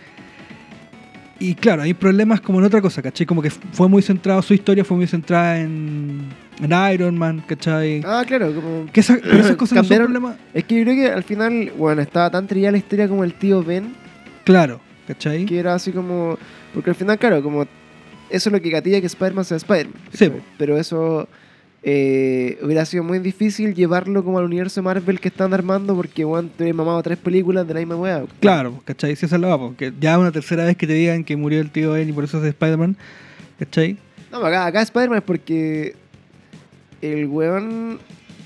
Y claro, hay problemas como en otra cosa, ¿cachai? Como que fue muy centrado, su historia fue muy centrada en, en Iron Man, ¿cachai? Ah, claro, como... que esa- pero esas cosas no son cambiaron- problemas. Es que yo creo que al final, bueno, estaba tan trillada la historia como el tío Ben, Claro, ¿cachai? que era así como... Porque al final, claro, como... Eso es lo que gatilla que Spider-Man sea Spider-Man. Sí. Pero eso eh, hubiera sido muy difícil llevarlo como al universo Marvel que están armando porque, bueno, te he mamado tres películas de la misma weá. Claro, ¿cachai? Si esa es la porque ya una tercera vez que te digan que murió el tío Ben y por eso es Spider-Man, ¿cachai? No, acá, acá Spider-Man es porque el weón...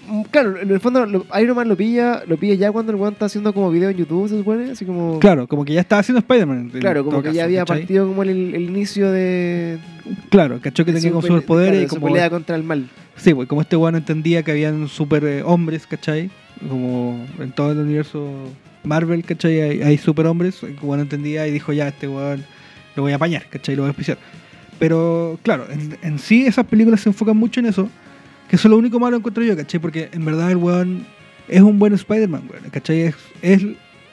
mm, Claro, en el fondo lo- Iron Man lo pilla, lo pilla ya cuando el weón está haciendo como video en YouTube, se supone, así como... Claro, como que ya estaba haciendo Spider-Man. Claro, como que caso, ya había ¿cachai? partido como el, el inicio de... Claro, ¿cachai? Que tenía como superpoderes claro, y su como... pelea contra el mal. Sí, pues como este weón entendía que habían super eh, hombres, ¿cachai? Como en todo el universo Marvel, ¿cachai? Hay, hay super hombres, el weón entendía y dijo, ya, este weón lo voy a apañar, ¿cachai? Lo voy a auspiciar. Pero, claro, en, en sí esas películas se enfocan mucho en eso, que eso es lo único malo encuentro yo, ¿cachai? Porque en verdad el weón es un buen Spider-Man, weón, ¿cachai? Es, es,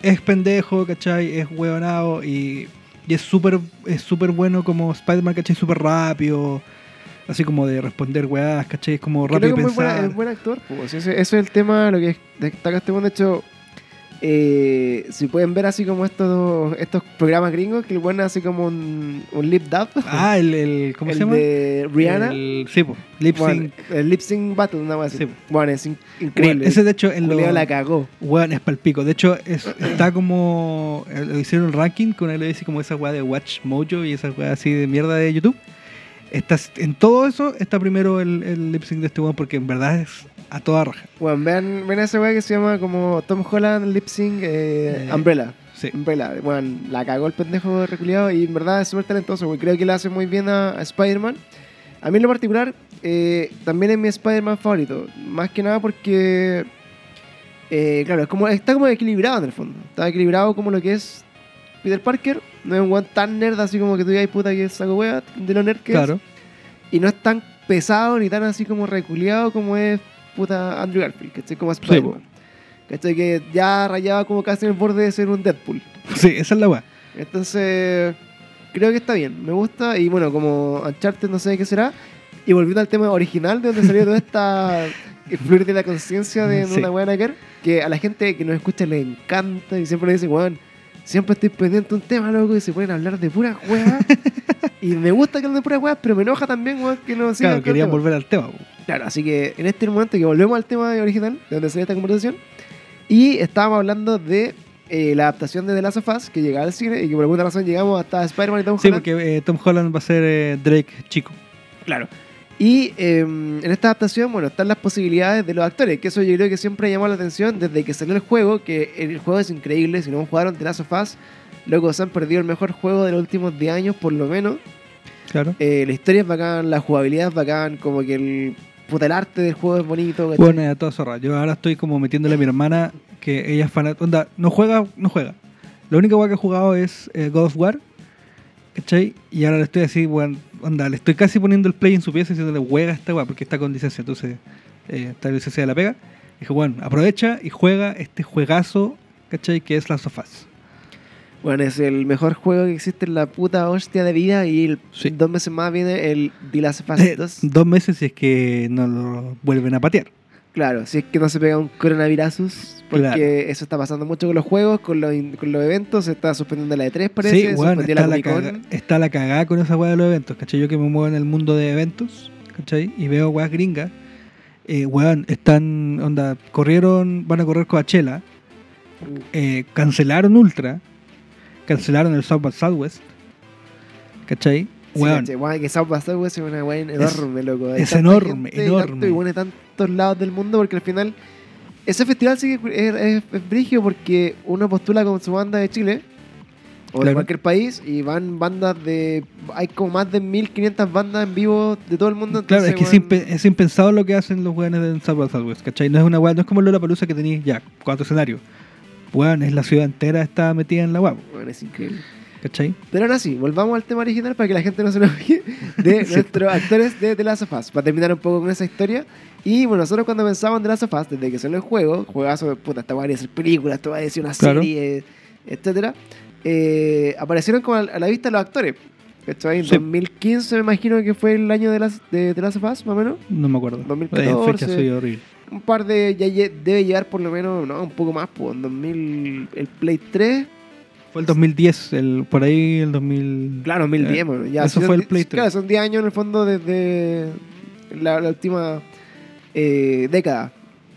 es pendejo, ¿cachai? Es weonado y Y es súper es súper bueno como Spider-Man, ¿cachai? Súper rápido. Así como de responder weás, ¿cachai? Es como Creo rápido que es muy buena- pensar. es buen actor. pues, ese, ese es el tema, lo que destaca este buen. De hecho, eh, si pueden ver así como estos, estos programas gringos, que buen hace como un, un lip dub. Ah, el, el ¿cómo el se llama? de Rihanna. El, sí, po, Lip Sync. Bueno, el lip sync battle, una cosa así. Sí. Bueno, es in- increíble. Bueno, ese de hecho en lo, la cagó. Weón, es palpico. De hecho, es- está como. eh, Lo hicieron un ranking con él le dice como esa weá de Watch Mojo y esa weá así de mierda de YouTube. Está, en todo eso está primero el, el lip sync de este weón porque en verdad es a toda raja. Bueno, vean, ven a ese weá que se llama como Tom Holland lip sync eh, Eh, Umbrella. Sí. Umbrella. Bueno, la cagó el pendejo reculeado y en verdad es súper talentoso, güey. Creo que le hace muy bien a, a Spider-Man. A mí en lo particular, eh, también es mi Spider-Man favorito. Más que nada porque, claro, es como, está como equilibrado en el fondo. Está equilibrado como lo que es Peter Parker. No es un weón tan nerd así como que tú digas, puta, que saco wea de lo nerd que es. Claro. Y no es tan pesado ni tan así como reculeado como es puta Andrew Garfield, ¿cachai? Como Spider-Man. ¿Cachai? Que ya rayaba como casi en el borde de ser un Deadpool. Sí, esa es la weá. Entonces, creo que está bien, me gusta. Y bueno, como Uncharted no sé qué será. Y volviendo al tema original, de donde salió toda esta fluir de la conciencia de Sí. una buena que a la gente que nos escucha le encanta y siempre le dicen, weón, siempre estoy pendiente de un tema, loco, y se a hablar de puras weas. y me gusta que hablen de puras weas, pero me enoja también, weón, que no sigan Claro, querían temas. volver al tema. po. Claro, así que en este momento que volvemos al tema original, de donde salió esta conversación, y estábamos hablando de eh, la adaptación de The Last of Us, que llegaba al cine, y que por alguna razón llegamos hasta Spider-Man y Tom Sí, Holland. porque eh, Tom Holland va a ser eh, Drake chico. Claro. Y eh, en esta adaptación, bueno, están las posibilidades de los actores, que eso yo creo que siempre llamó la atención desde que salió el juego, que el juego es increíble, si no jugaron The Last of Us, luego se han perdido el mejor juego de los últimos 10 años, por lo menos. Claro. Eh, la historia es bacán, la jugabilidad es bacán, como que el, puta, el arte del juego es bonito. ¿cachai? Bueno, a toda zorra. Yo ahora estoy como metiéndole a mi hermana que ella es fanática. Onda, no juega, no juega. La única weá que ha jugado es eh, God of War. ¿Cachai? Y ahora le estoy así, weón. Onda, le estoy casi poniendo el play en su pieza y diciéndole, juega esta weá, porque está con licencia. Entonces, eh, está en licencia de la pega. Dije, bueno, aprovecha y juega este juegazo, ¿cachai? Que es Last of Us. Bueno, es el mejor juego que existe en la puta hostia de vida y el- Sí. dos meses más viene el The Last of Us Eh, 2. dos meses si es que no lo vuelven a patear. Claro, si es que no se pega un coronavirus, porque Claro. eso está pasando mucho con los juegos, con los, con los eventos, se está suspendiendo la E3 parece, Sí, suspendió está, la caga- está la cagada con esa weá de los eventos, ¿cachai? Yo que me muevo en el mundo de eventos, ¿cachai? Y veo weas gringas, eh, weón, están, onda, corrieron, van a correr Coachella, eh, cancelaron Ultra, cancelaron el South by Southwest, ¿cachai? Sí, Weón, que South by Southwest es una weá enorme, loco. Es enorme, enorme. y bueno, de lados del mundo, porque al final ese festival sí que es, es, es brígido porque uno postula con su banda de Chile o de cualquier país y van bandas de. Hay como más de 1500 bandas en vivo de todo el mundo. Claro, es que es, impensado lo que hacen los weones de South by Southwest, ¿cachai? No es una weá, no es como Lola Palusa que tenéis ya cuatro escenarios. Weón, es la ciudad entera está metida en la weá, weón, es increíble. ¿Cachai? Pero ahora sí, volvamos al tema original para que la gente no se nos olvide de Sí. nuestros actores de The Last of Us. Para terminar un poco con esa historia. Y bueno, nosotros cuando pensábamos en The Last of Us, desde que salió el juego, juegazo, puta, esta va a ser películas, esto va a decir una Claro. serie, etcétera, eh, aparecieron como a la vista los actores. ¿Cachai? En Sí. 2015 me imagino que fue el año de, las, de The Last of Us, más o menos. No me acuerdo. 2014. En fecha soy horrible. Un par de, ya debe llevar por lo menos, no, un poco más, pues en 2000, el Play 3. Fue el 2010, el, por ahí el 2000. Claro, 2010, Eh, bueno, ya. eso fue el Play di- Claro, son 10 años en el fondo desde la, la última eh, década,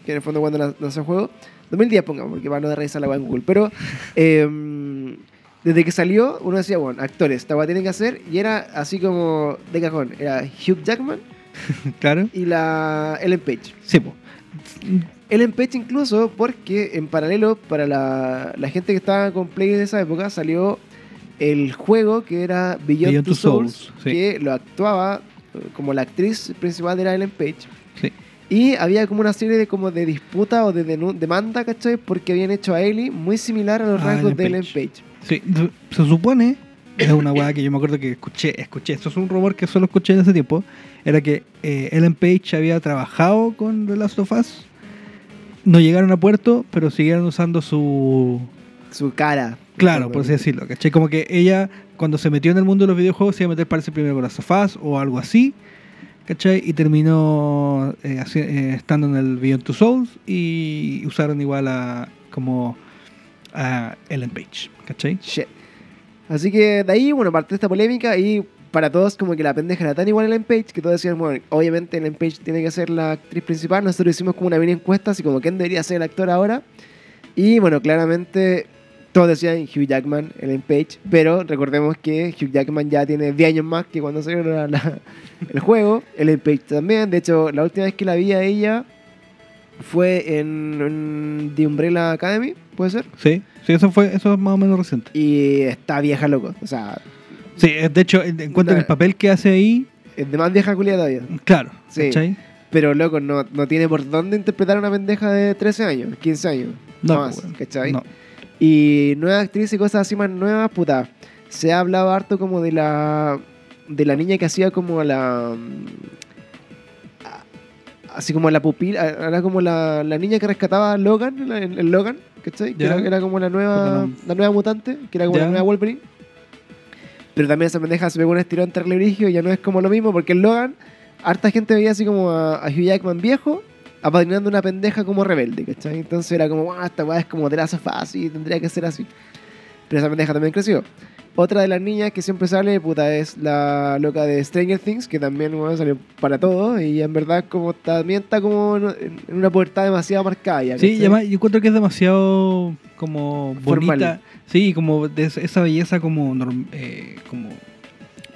que en el fondo cuando lanzó el juego. 2010, pongamos, porque para no revisar la web en Google. Pero eh, desde que salió, uno decía, bueno, actores, esta weá tienen que hacer, y era así como de cajón. Era Hugh Jackman Claro. y la Ellen Page. Sí, po. Ellen Page incluso porque en paralelo para la, la gente que estaba con Play de esa época salió el juego que era Beyond, Beyond Two Souls, Souls, sí. que lo actuaba eh, como la actriz principal era Ellen Page Sí. y había como una serie de como de disputa o de demanda, ¿cachai? Porque habían hecho a Ellie muy similar a los Ah, rasgos Ellen de Ellen Page. Page. Sí, se supone, es una weá que yo me acuerdo que escuché, escuché, esto es un rumor que solo escuché en ese tiempo, era que eh, Ellen Page había trabajado con The Last of Us, no llegaron a puerto, pero siguieron usando su... Su cara. Claro, por así decirlo, ¿cachai? Como que ella cuando se metió en el mundo de los videojuegos se iba a meter parece primero con las sofás o algo así. ¿Cachai? Y terminó eh, eh, estando en el Beyond Two Souls y usaron igual a como a Ellen Page. ¿Cachai? Shit. Así que de ahí, bueno, parte esta polémica y para todos como que la pendeja era tan igual a Ellen Page que todos decían, bueno, obviamente Ellen Page tiene que ser la actriz principal. Nosotros hicimos como una mini encuesta, así como quién debería ser el actor ahora. Y bueno, claramente todos decían Hugh Jackman, Ellen Page, pero recordemos que Hugh Jackman ya tiene 10 años más que cuando salió la- la- el juego. Ellen Page también, de hecho, la última vez que la vi a ella fue en, en The Umbrella Academy, ¿puede ser? Sí, sí, eso fue, eso es más o menos reciente. Y está vieja loco, o sea, Sí, eh, de hecho, en en cuanto Nah. al papel que hace ahí, es de más vieja culia todavía. claro, Sí. ¿cachai? Pero loco, no, no tiene por dónde interpretar a una pendeja de 13 años, 15 años. No, más, weón. ¿cachai? No. Y nuevas actrices y cosas así más nuevas, puta. Se ha hablado harto como de la. de la niña que hacía como la. mm, Así como la pupila. Era como la, la niña que rescataba a Logan, el, el Logan, ¿cachai? Que Ya. era, era como la nueva, la nueva mutante, que era como la nueva Wolverine. Pero también esa pendeja se pegó un estirón terrible brigio y ya no es como lo mismo, porque el Logan, harta gente veía así como a, Hugh Jackman viejo, apadrinando una pendeja como rebelde, ¿cachai? Entonces era como, esta weá es como de la sofá, así, tendría que ser así. Pero esa pendeja también creció. Otra de las niñas que siempre sale, puta, es la loca de Stranger Things, que también bueno, salió para todo, y en verdad como también está como en una pubertad demasiado marcada ya, Sí, y yo encuentro que es demasiado como Formal. bonita. Sí, como de esa- belleza como eh, como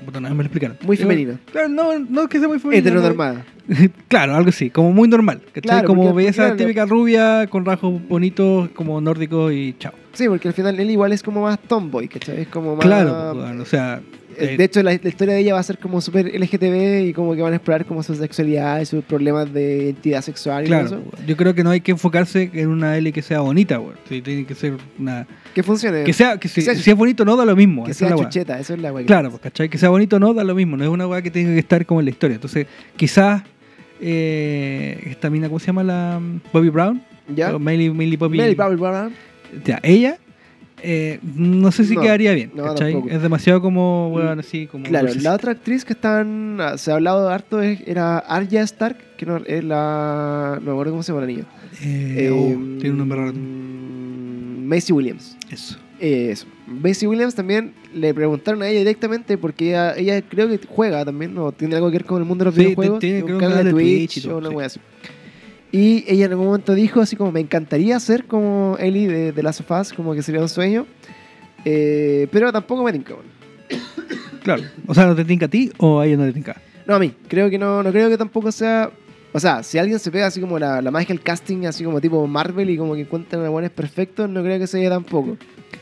puta, no me lo explicaron. Muy Digo, femenina. Claro, no, no es que sea muy femenina. Heteronormada. no. claro, algo así, como muy normal. ¿cachai? Claro, como porque- belleza claro. típica rubia con rasgos bonitos como nórdicos y chao. Sí, porque al final él igual es como más tomboy, ¿cachai? Es como más... Claro, pues, o sea, Eh, eh, De hecho, la, la historia de ella va a ser como súper LGTB y como que van a explorar como su sexualidad y sus problemas de identidad sexual y claro, todo eso. yo creo que no hay que enfocarse en una L que sea bonita, güey. Sí, tiene que ser una Que funcione. que sea que si, sea- si es bonito no da lo mismo, que esa es sea la chucheta, eso es la weá. Claro, pues, ¿cachai? Que sea bonito no, da lo mismo. No es una weá que tenga que estar como en la historia. Entonces, quizás eh, esta mina, ¿cómo se llama la mm, Bobby Brown? ¿Ya? Miley, Miley Bobby. Mary Bobby Brown. Ya, ella, eh, no sé si No, quedaría bien, no. Es demasiado como, weón, así como. Claro, la otra actriz que están, ah, se ha hablado harto es- era Arya Stark, que no, es la... No me acuerdo cómo se llama la niña. Eh, oh, Eh, tiene un nombre raro. Macy Williams. Eso. Eh, eso. Macy Williams también le preguntaron a ella directamente porque ella, ella creo que juega también, o tiene algo que ver con el mundo de los Sí, videojuegos. tiene- creo canal de de Twitch, Twitch o una sí. así. Y ella en algún momento dijo así como, me encantaría ser como Ellie de, de Last of Us, como que sería un sueño. Eh, pero tampoco me tinca, bueno. Claro. O sea, ¿no te tinca a ti o a ella no te tinca? No, a mí, creo que no, no creo que tampoco sea... O sea, si alguien se pega así como la, la magia del casting, así como tipo Marvel y como que encuentran a buenos perfectos, no creo que sea tampoco.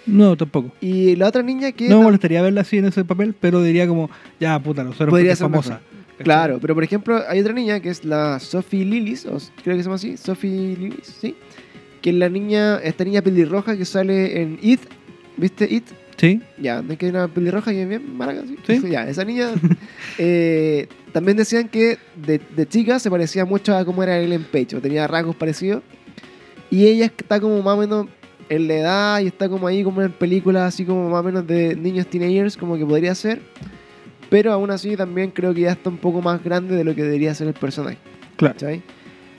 No, tampoco. Y la otra niña que... No me molestaría verla así en ese papel, pero diría como, ya, puta, usaron Podría ser famosa. mejor. Claro, pero por ejemplo, hay otra niña que es la Sophie Lillis, o creo que se llama así, Sophie Lillis, ¿sí? Que es la niña, esta niña pelirroja que sale en It, ¿viste It? Sí, Ya, ¿no es que hay una pelirroja es bien maraca? ¿sí? Sí. Ya, esa niña eh, también decían que de, de chica se parecía mucho a cómo era Ellen Page, o tenía rasgos parecidos. Y ella está como más o menos en la edad y está como ahí como en películas así como más o menos de niños teenagers, como que podría ser. Pero aún así también creo que ya está un poco más grande de lo que debería ser el personaje. claro. ¿cachai?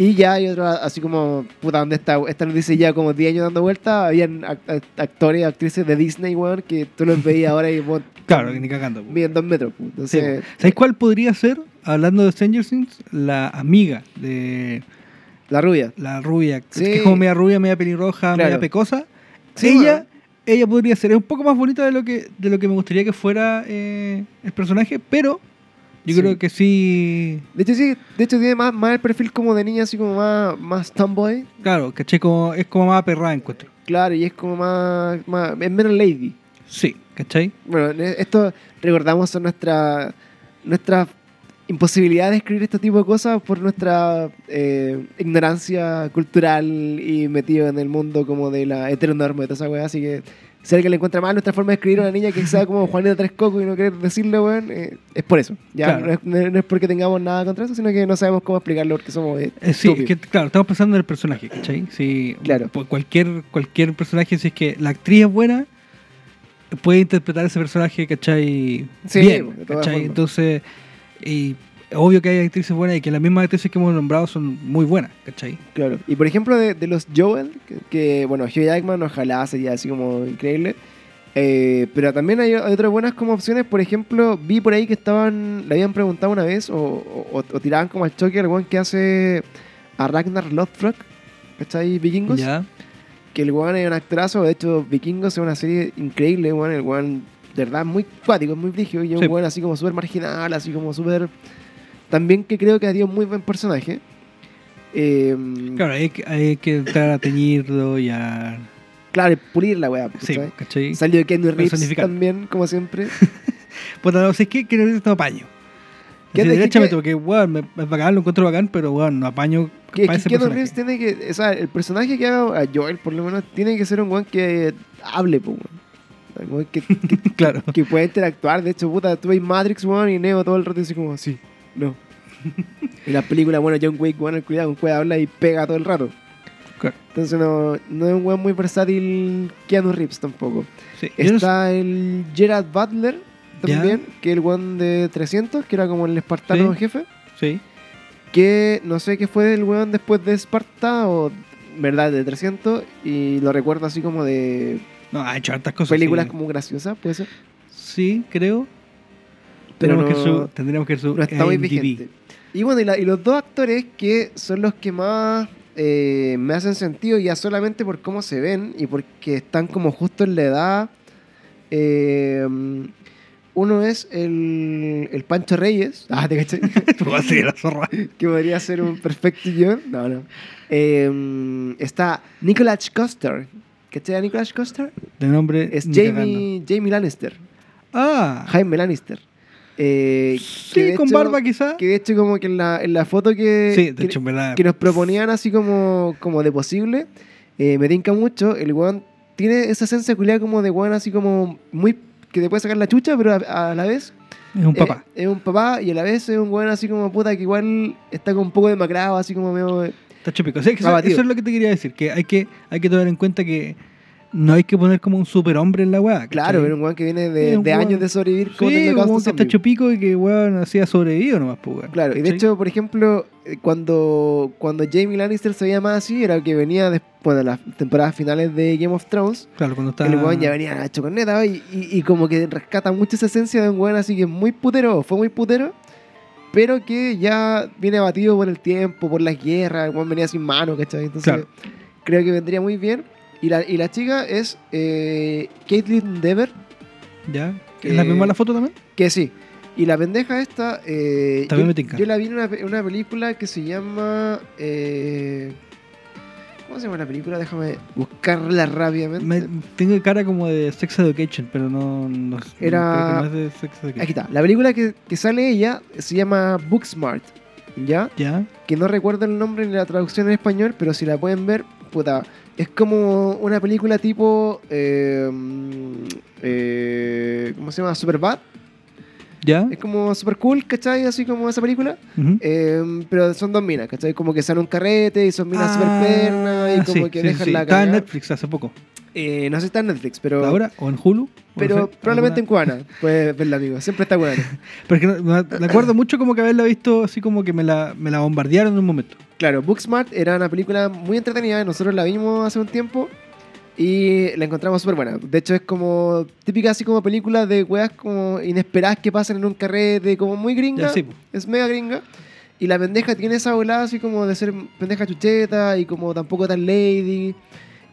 Y ya hay otro, así como, puta, donde está? Esta noticia ya como 10 años dando vuelta, habían act- act- actores y actrices de Disney, weón, que tú los veías ahora y vos, Claro, que ni cagando. miden dos metros. pues. Sí, Entonces, po. ¿Sabes cuál podría ser, hablando de Stranger Things, la amiga de la rubia. la rubia, Sí. que es como media rubia, media pelirroja, Claro. media pecosa? Sí, ella, bueno. Ella podría ser, es un poco más bonita de lo que, de lo que me gustaría que fuera eh, el personaje, pero yo Sí. creo que sí, De hecho, sí, de hecho tiene más, más el perfil como de niña, así como más, más tomboy. claro, caché, como, es como más perrada encuentro. Claro, y es como más, más es menos lady. Sí, ¿cachai? Bueno, en esto recordamos son nuestra, nuestra imposibilidad de escribir este tipo de cosas por nuestra eh, ignorancia cultural y metido en el mundo como de la heteronorma y toda esa weá. Así que si alguien le encuentra mal nuestra forma de escribir a una niña que sea como Juanita Tres Cocos y no querer decirlo, weón, eh, es por eso. Ya Claro. no, es, no- no es porque tengamos nada contra eso, sino que no sabemos cómo explicarlo porque somos eh, Eh, sí, es que, claro, estamos pensando en el personaje, ¿cachai? Si, Claro. pues, cualquier, cualquier personaje, si es que la actriz es buena, puede interpretar ese personaje, ¿cachai? Sí, Bien, ¿cachai? Entonces, y obvio que hay actrices buenas y que las mismas actrices que hemos nombrado son muy buenas, ¿cachai? Claro. Y por ejemplo, de, de los Joel, que, que, bueno, Hugh Jackman ojalá sería así como increíble. Eh, pero también hay, hay otras buenas como opciones. Por ejemplo, vi por ahí que estaban, le habían preguntado una vez o, o- o tiraban como al choque al weón que hace a Ragnar Lothbrok, ¿cachai? Vikingos. Ya. Que el weón es un actorazo. De hecho, Vikingos es una serie increíble, weón. El weón, de verdad, muy cuático, muy brígido. Y es Sí. un weón así como súper marginal, así como súper. También que creo que ha sido un muy buen personaje. Eh, Claro, hay que, hay que entrar a teñirlo y a. Claro, pulir la weá. Sí, ¿cachai? Salió Kenny Reeves también, como siempre. Puta, no sé qué, que no no apaño. ¿Qué Así, de- derechamente, qué- porque, weón, me, es bacán, lo encuentro bacán, pero, weón, no apaño Que, para que Keanu. Reeves tiene que. O sea, el personaje que haga a Joel, por lo menos, tiene que ser un weón que hable, weón. Que, que, Claro. que pueda interactuar. De hecho, puta, tú ves Matrix, weón, y Neo todo el rato así como, sí, no. en la película, bueno, John Wick, el cuidado, un weón habla y pega todo el rato. Claro. Entonces, no, no es un weón muy versátil Keanu Reeves tampoco. Sí, no Está el Gerard Butler también, que es el weón de 300, que era como el espartano Sí. jefe. sí. Que no sé qué fue del weón después de Esparta o, verdad, de 300. Y lo recuerdo así como de No, ha hecho hartas cosas. películas sí. como graciosas, puede ser. Sí, creo. Pero Tendremos, no- que su, tendremos que su No está muy vigente. Y bueno, y, la- y los dos actores que son los que más eh, me hacen sentido ya solamente por cómo se ven y porque están como justo en la edad. eh, uno es el, el Pancho Reyes. Ah, ¿te seguir la zorra. que podría ser un perfecto guion. No, no. Eh, está Nicolas Coster. ¿Cachai a Nicolas Coster? De nombre. Es Jamie, Jamie Lannister. Ah. Jaime Lannister. Eh, Sí, con hecho- barba quizá. Que de hecho como que en la, en la foto que, Sí, de que, hecho, que nos proponían así como, como de posible, eh, me tinca mucho. El weón tiene esa esencia culiada como de weón así como muy... que te puede sacar la chucha, pero a, a la vez Es un papá. eh, es un papá y a la vez es un weón así como puta que igual está con un poco demacrado, así como medio... Está chupico. Sí, es que eso, es lo que te quería decir. Que hay que, hay que tener en cuenta que no hay que poner como un superhombre en la weá. Claro, pero un weón que viene de, años de sobrevivir Sí, el un weón que está chupico y que weón hacía sobrevivido nomás, pues weón. Claro, y de hecho, por ejemplo, eh, cuando, cuando Jamie Lannister se veía más así, era que venía después de las temporadas finales de Game of Thrones. Claro, cuando está. El weón ya venía hecho con neta y, y, y como que rescata mucho esa esencia de un weón así que es muy putero, fue muy putero, pero que ya viene abatido por el tiempo, por las guerras, weón venía sin mano, ¿cachai? Entonces Claro. creo que vendría muy bien. Y la, y la chica es eh, Caitlyn Dever, ¿Ya? ¿Es la Eh, misma la foto también? que sí. Y la pendeja esta, eh, También yo, me tinca. yo la vi en una, una película que se llama... eh, ¿Cómo se llama la película? Déjame buscarla rápidamente. Me, tengo cara como de Sex Education, pero no, no, Era- no creo que no es de Sex Education. Aquí está. La película que, que sale ella se llama Booksmart. ¿Ya? ¿Ya? Que no recuerdo el nombre ni la traducción en español, pero si la pueden ver, puta. Es como una película tipo. eh, eh, ¿Cómo se llama? Superbad. ¿Ya? Es como super cool, ¿cachai? Así como esa película. Eh, pero son dos minas, ¿cachai? Como que salen un carrete y son minas super pernas y Ah, como sí, que sí, dejan sí. la Estaba en. Netflix hace poco. Eh, no sé si está en Netflix, pero. ¿Ahora? ¿O en Hulu? Pero No sé, probablemente en Cubana. Puedes verla, amigo. Siempre está Cubana. Pero es que no- me me acuerdo mucho como que haberla visto así como que me la, me la bombardearon en un momento. Claro, Booksmart era una película muy entretenida. Nosotros la vimos hace un tiempo y la encontramos súper buena. De hecho, es como típica, así como película de weas como inesperadas que pasan en un carrete, como muy gringa. Sí. Es mega gringa. Y la pendeja tiene esa volada así como de ser pendeja chucheta y como tampoco tan lady.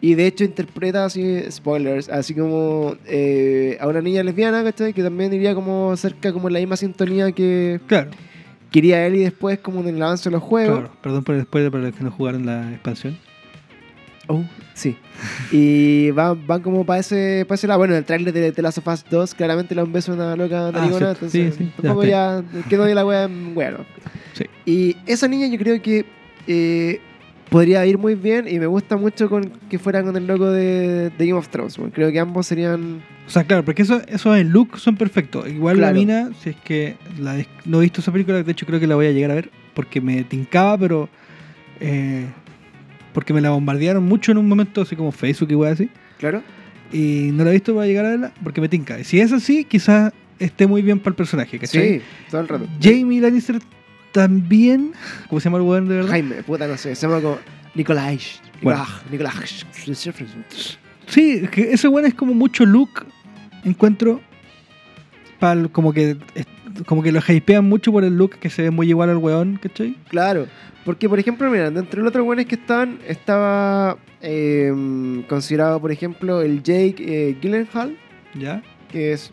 Y de hecho interpreta así, spoilers, así como eh, a una niña lesbiana, ¿cachai? Que también iría como cerca como en la misma sintonía que Claro, quería él y después como en el avance de los juegos. claro. Perdón por el spoiler para los que no jugaron la expansión. Oh, sí. Y van, van como para ese, para ese lado. Bueno, en el trailer de The Last of Us 2 claramente le da un beso a una loca narigona. cierto. entonces, Sí, sí, ya tampoco ya, que no de la wea, bueno. Sí. Y esa niña yo creo que eh, podría ir muy bien y me gusta mucho con que fuera con el logo de, de Game of Thrones. bueno. Creo que ambos serían... O sea, claro, porque eso, esos en look son perfectos. Igual la mina, si es que la no he visto esa película, de hecho creo que la voy a llegar a ver porque me tincaba, pero eh, porque me la bombardearon mucho en un momento, así como Facebook y wey así. Claro. Y no la he visto para llegar a verla porque me tinca. Si es así, quizás esté muy bien para el personaje, ¿cachai? Sí, todo el rato. Jamie Lannister también. ¿Cómo se llama el weón de verdad? Jaime, puta, no sé, se llama como. Bueno. Nicolás. Nicolás. Sí, que ese weón es como mucho look, encuentro. Pal, como que como que lo hypean mucho por el look que se ve muy igual al weón, ¿cachai? Claro, porque por ejemplo, mira, dentro de los otros buenos que estaban, estaba eh, considerado, por ejemplo, el Jake eh, Gyllenhaal, ¿Ya? que es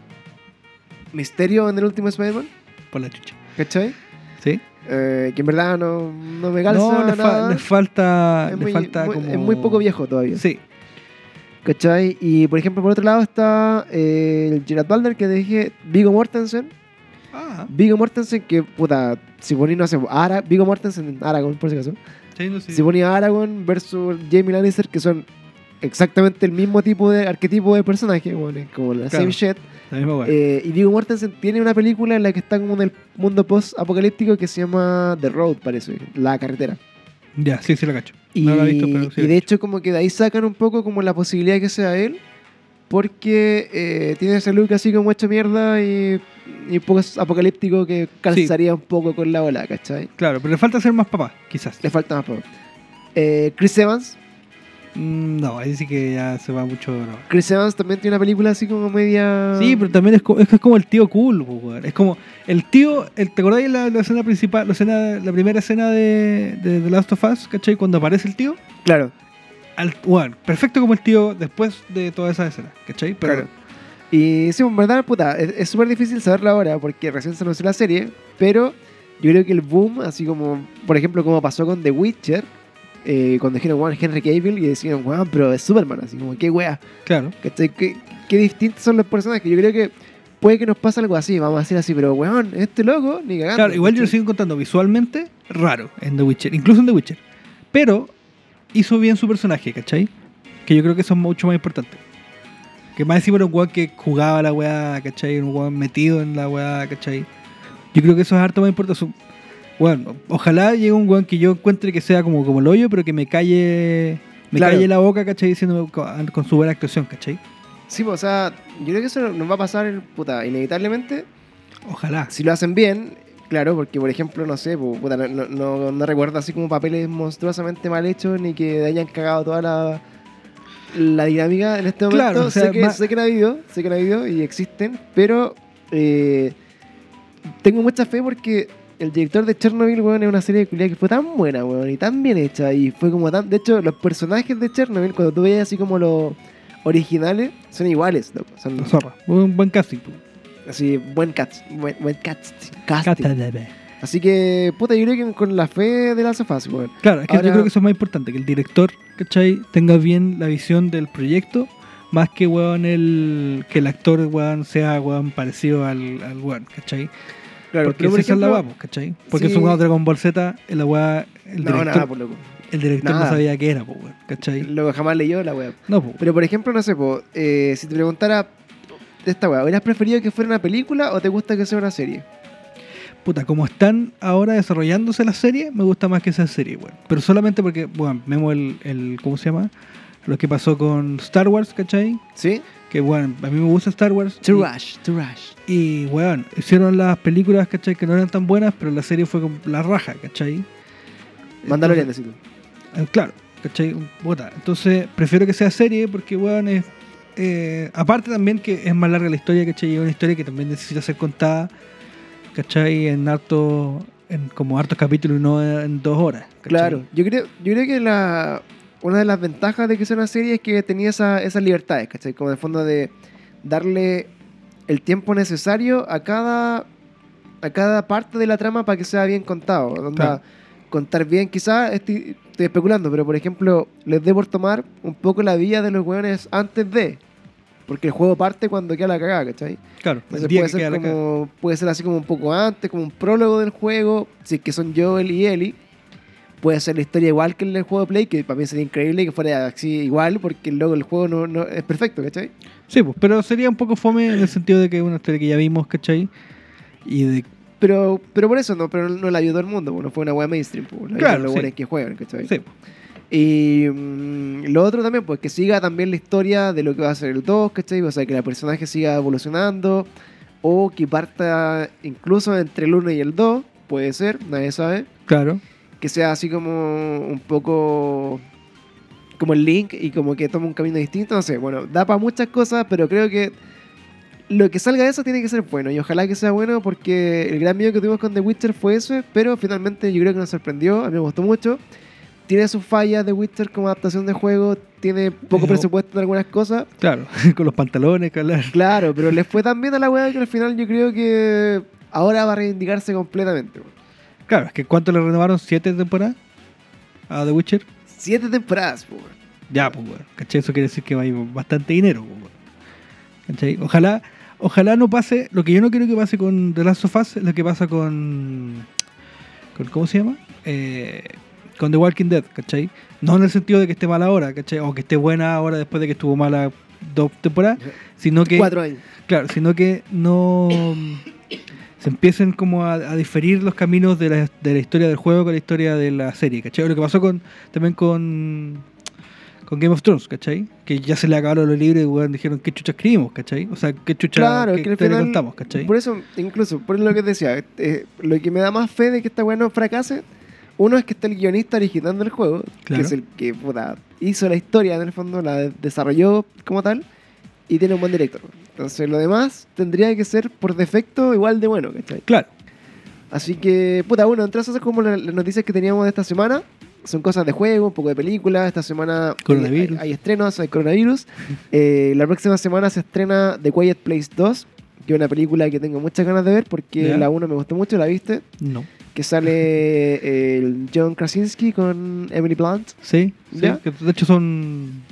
Misterio en el último Spider-Man, Por la chucha. ¿cachai? ¿Sí? Eh, que en verdad no, no me calza No, le, fa- nada. le falta. es, le muy, falta muy- como. es muy poco viejo todavía. Sí. ¿Cachai? Y por ejemplo, por otro lado está eh, el Gerard Butler, que te dije Vigo Mortensen. Ah, Vigo Mortensen, que puta, si ponía, no sé, Ara, Vigo Mortensen, Aragorn, por si acaso. sí, no sé. Si ponía Aragorn versus Jamie Lannister, que son exactamente el mismo tipo de arquetipo de personaje, bueno, es como la Claro. same shit. La misma weá. Eh, y Viggo Mortensen tiene una película en la que está como en el mundo post-apocalíptico que se llama The Road, parece, la carretera. Ya, sí, sí la cacho. Y, No la he visto, pero sí. y de hecho como que de ahí sacan un poco como la posibilidad de que sea él, porque eh, tiene ese look así como hecho mierda y, y un poco apocalíptico que calzaría un poco con la ola, ¿cachai? Claro, pero le falta ser más papá, quizás. Le falta más poco. Eh, Chris Evans, Mm, No, ahí sí que ya se va mucho. no. Chris Evans también tiene una película así como media... Sí, pero también es, es como el tío cool, weón. Es como el tío. El, ¿Te acordáis la, la escena principal, la, escena, la primera escena de, de The Last of Us, ¿cachai? Cuando aparece el tío. Claro, Al, perfecto como el tío después de toda esa escena, ¿cachai? Pero, claro. Y sí, en verdad, puta, es súper difícil saberlo ahora porque recién se anunció la serie, pero yo creo que el boom, así como, por ejemplo, como pasó con The Witcher, eh, cuando dijeron, Juan Henry Cavill, y decían, Juan, pero es Superman, así como, qué wea, Claro. ¿cachai? Qué, qué distintos son los personajes, yo creo que puede que nos pase algo así, vamos a decir así, pero weón, este loco, ni cagando. Claro, igual yo lo sigo encontrando visualmente raro en The Witcher, incluso en The Witcher. Pero hizo bien su personaje, ¿cachai? Que yo creo que eso es mucho más importante. Que más encima era un weón que jugaba la weá, ¿cachai? Un weón metido en la weá, ¿cachai? Yo creo que eso es harto más importante. Bueno, ojalá llegue un weón que yo encuentre que sea como, como el hoyo, pero que me calle, me Claro. calle la boca, ¿cachai? Diciéndome con, con su buena actuación, ¿cachai? Sí, pues, o sea, yo creo que eso nos va a pasar, puta, inevitablemente, Ojalá. si lo hacen bien, claro, porque por ejemplo, no sé, pu- puta, no, no, no- recuerdo así como papeles monstruosamente mal hechos ni que hayan cagado toda la, la dinámica en este momento. Claro, o sea, sé, que, más- sé que ha habido, sé que ha habido y existen, pero eh, tengo mucha fe porque el director de Chernobyl, weón, es una serie de que fue tan buena, weón, y tan bien hecha, y fue como tan... De hecho, los personajes de Chernobyl, cuando tú veías así como los originales, son iguales, loco. Son La zorra. Un buen casting. Así, buen cast, buen, buen cast, casting. Así que, puta, yo creo que con la fe de la sofás, weón. Claro, es que Ahora- yo creo que eso es más importante, que el director, ¿cachai? Tenga bien la visión del proyecto, más que, weón, el, que el actor, weón, sea, weón, parecido al, al weón, ¿cachai? Claro, Porque por esa es la weá, po, ¿cachai? Porque sí. es un weón Dragon Ball Z, la weá, el No, director, nada, por loco. el director no nada. sabía qué era, po, weón, ¿cachai? Luego jamás leyó la weá. No, po. Pero por ejemplo, no sé, po, eh, si te preguntara de esta weá, ¿hubieras preferido que fuera una película o te gusta que sea una serie? Puta, como están ahora desarrollándose las series, me gusta más que esa serie, weón. Pero solamente porque, bueno, vemos el, el, ¿cómo se llama? Lo que pasó con Star Wars, ¿cachai? ¿Sí? Que, bueno, a mí me gusta Star Wars. y- Rush, to Rush. Y, weón, hicieron las películas, ¿cachai? Que no eran tan buenas, pero la serie fue con la raja, ¿cachai? Mandalorian, decís tú. eh, claro, ¿cachai? Puta, Entonces, prefiero que sea serie porque, weón, es. Eh, aparte también que es más larga la historia, ¿cachai? Es una historia que también necesita ser contada, ¿cachai? En harto. En como hartos capítulos y no en dos horas. ¿cachai? Claro, yo creo, yo creo que la, una de las ventajas de que sea una serie es que tenía esa, esas libertades, ¿cachai? Como de fondo de darle el tiempo necesario a cada, a cada parte de la trama para que sea bien contado. Onda, Claro. Contar bien, quizás estoy, estoy especulando, pero por ejemplo, les dé por tomar un poco la vida de los weones antes de. Porque el juego parte cuando queda la cagada, ¿cachai? Claro, Entonces puede que ser, como, puede así como un poco antes, como un prólogo del juego, si es que son Joel y Ellie. Puede ser la historia igual que en el juego de Play, que para mí sería increíble que fuera así igual, porque luego el juego no, no- es perfecto, ¿cachai? Sí, pues, pero sería un poco fome en el sentido de que es una historia que ya vimos, ¿cachai? Y de. Pero, pero por eso no, pero no vio todo el mundo, bueno, fue una web mainstream, pues, la Claro, los sí. que juegan, ¿cachai? Sí. Y mm, lo otro también, pues que siga también la historia de lo que va a ser el 2, ¿cachai? O sea, que el personaje siga evolucionando. O que parta incluso entre el 1 y el 2, puede ser, nadie sabe. Claro. Que sea así como un poco como el Link y como que toma un camino distinto, no sé. Bueno, da para muchas cosas, pero creo que lo que salga de eso tiene que ser bueno. Y ojalá que sea bueno porque el gran miedo que tuvimos con The Witcher fue eso, pero finalmente yo creo que nos sorprendió, a mí me gustó mucho. Tiene sus fallas The Witcher como adaptación de juego, tiene poco Pero- presupuesto en algunas cosas. Claro. Con los pantalones, claro. Claro, pero les fue tan bien a la wea que al final yo creo que ahora va a reivindicarse completamente. Claro, es que ¿cuánto le renovaron? ¿Siete temporadas? A The Witcher. Siete temporadas, po, weón. Ya, pues, weón. ¿Cachai? Eso quiere decir que ir bastante dinero, pues, weón. ¿Cachai? Ojalá, ojalá no pase. Lo que yo no quiero que pase con The Last of Us es lo que pasa con. con ¿Cómo se llama? Eh, con The Walking Dead, ¿cachai? No en el sentido de que esté mala ahora, ¿cachai? O que esté buena ahora después de que estuvo mala dos temporadas, sino que. Cuatro años. Claro, sino que no se empiecen como a, a diferir los caminos de la, de la historia del juego con la historia de la serie, ¿cachai? Lo que pasó con también con, con Game of Thrones, ¿cachai? Que ya se le acabaron los libros y weón, dijeron qué chucha escribimos, ¿cachai? O sea, qué chucha Claro, qué que final, contamos, ¿cachai? Por eso, incluso, por lo que decía, eh, lo que me da más fe de que esta weá no fracase, uno es que está el guionista originando el juego, Claro. que es el que puta, hizo la historia en el fondo, la de- desarrolló como tal, y tiene un buen director. Entonces lo demás tendría que ser por defecto igual de bueno, ¿cachai? Claro, Así que, puta, bueno, entre esas como la- las noticias que teníamos de esta semana. Son cosas de juego, un poco de película. Esta semana. Hay, hay estrenos, hay coronavirus. Eh, la próxima semana se estrena The Quiet Place 2, que es una película que tengo muchas ganas de ver porque la 1 me gustó mucho, ¿la viste? no. Que sale el John Krasinski con Emily Blunt. Sí, sí, ¿Ya? que de hecho son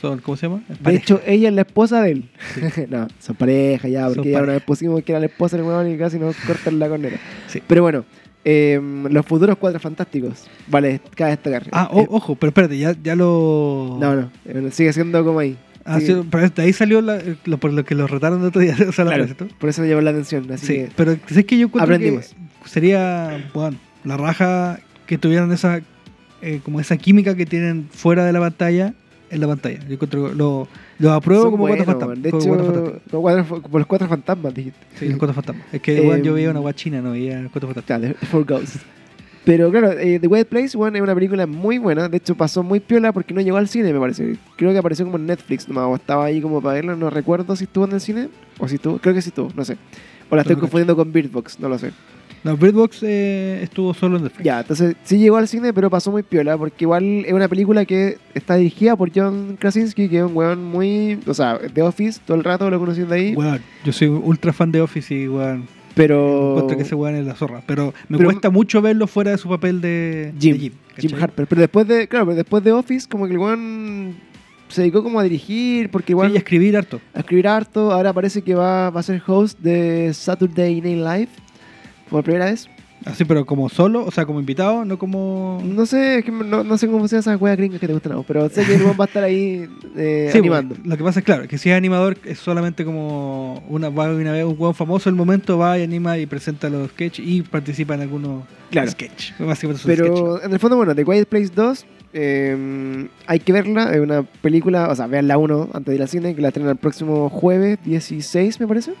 son ¿cómo se llama? De hecho, ella es la esposa de él. no, son pareja ya, porque ya una vez pusimos que era la esposa del weón y casi nos cortan la cornera. Sí. Pero bueno, eh, los futuros cuatro fantásticos. Vale, cabe destacar. Ah, o- Eh, ojo, pero espérate, ya, ya lo no, no, eh, sigue siendo como ahí. Ah, Sí. pero de ahí salió la- lo, por lo que lo retaron el otro día, o sea, la Claro, por eso me llamó la atención. Así Sí, que, pero es que yo aprendimos. que sería, bueno, la raja que tuvieran esa, eh, como esa química que tienen fuera de la pantalla, en la pantalla. Yo encuentro, lo, lo apruebo son como cuatro fantasmas. De como hecho, Cuatro como, cuatro- como los cuatro fantasmas, dijiste. Sí, los cuatro fantasmas. Es que Em, bueno, yo veía una guachina, no veía cuatro fantasmas. Four Ghosts. Pero claro, eh, The Wild Place bueno, es una película muy buena. De hecho, pasó muy piola porque no llegó al cine, me parece. Creo que apareció como en Netflix nomás. O estaba ahí como para verlo. No recuerdo si estuvo en el cine. O si estuvo. Creo que sí estuvo, no sé. O la estoy No, confundiendo con Bird Box, no lo sé. No, Bird Box eh, estuvo solo en Netflix. Ya, entonces sí llegó al cine, pero pasó muy piola. Porque igual es una película que está dirigida por John Krasinski, que es un weón muy. O sea, de Office, todo el rato lo conocí de ahí. Weón, yo soy ultra fan de Office y weón, pero. encuentro que ese weón es la zorra. Pero me Pero- cuesta mucho verlo fuera de su papel de Jim, de Jim. Harper. Pero después de, claro, pero después de Office, como que el weón se dedicó como a dirigir, porque Sí, igual y a escribir harto. a escribir harto. Ahora parece que va, va a ser host de Saturday Night Live por primera vez. Así, pero como solo, o sea, como invitado, no como. No sé, es que no, no sé cómo se esas weas gringas que te gustan, a vos, pero sé que el weón va a estar ahí eh, Sí, animando. pues, lo que pasa es claro, que si es animador es solamente como una, va una vez un hueón famoso el momento va y anima y presenta los sketches y participa en algunos Claro. sketches. Pero en el fondo, bueno, The Quiet Place 2 eh, hay que verla. Es una película, o sea, vean la 1 antes de ir al cine, que la estrenan el próximo jueves 16, me parece.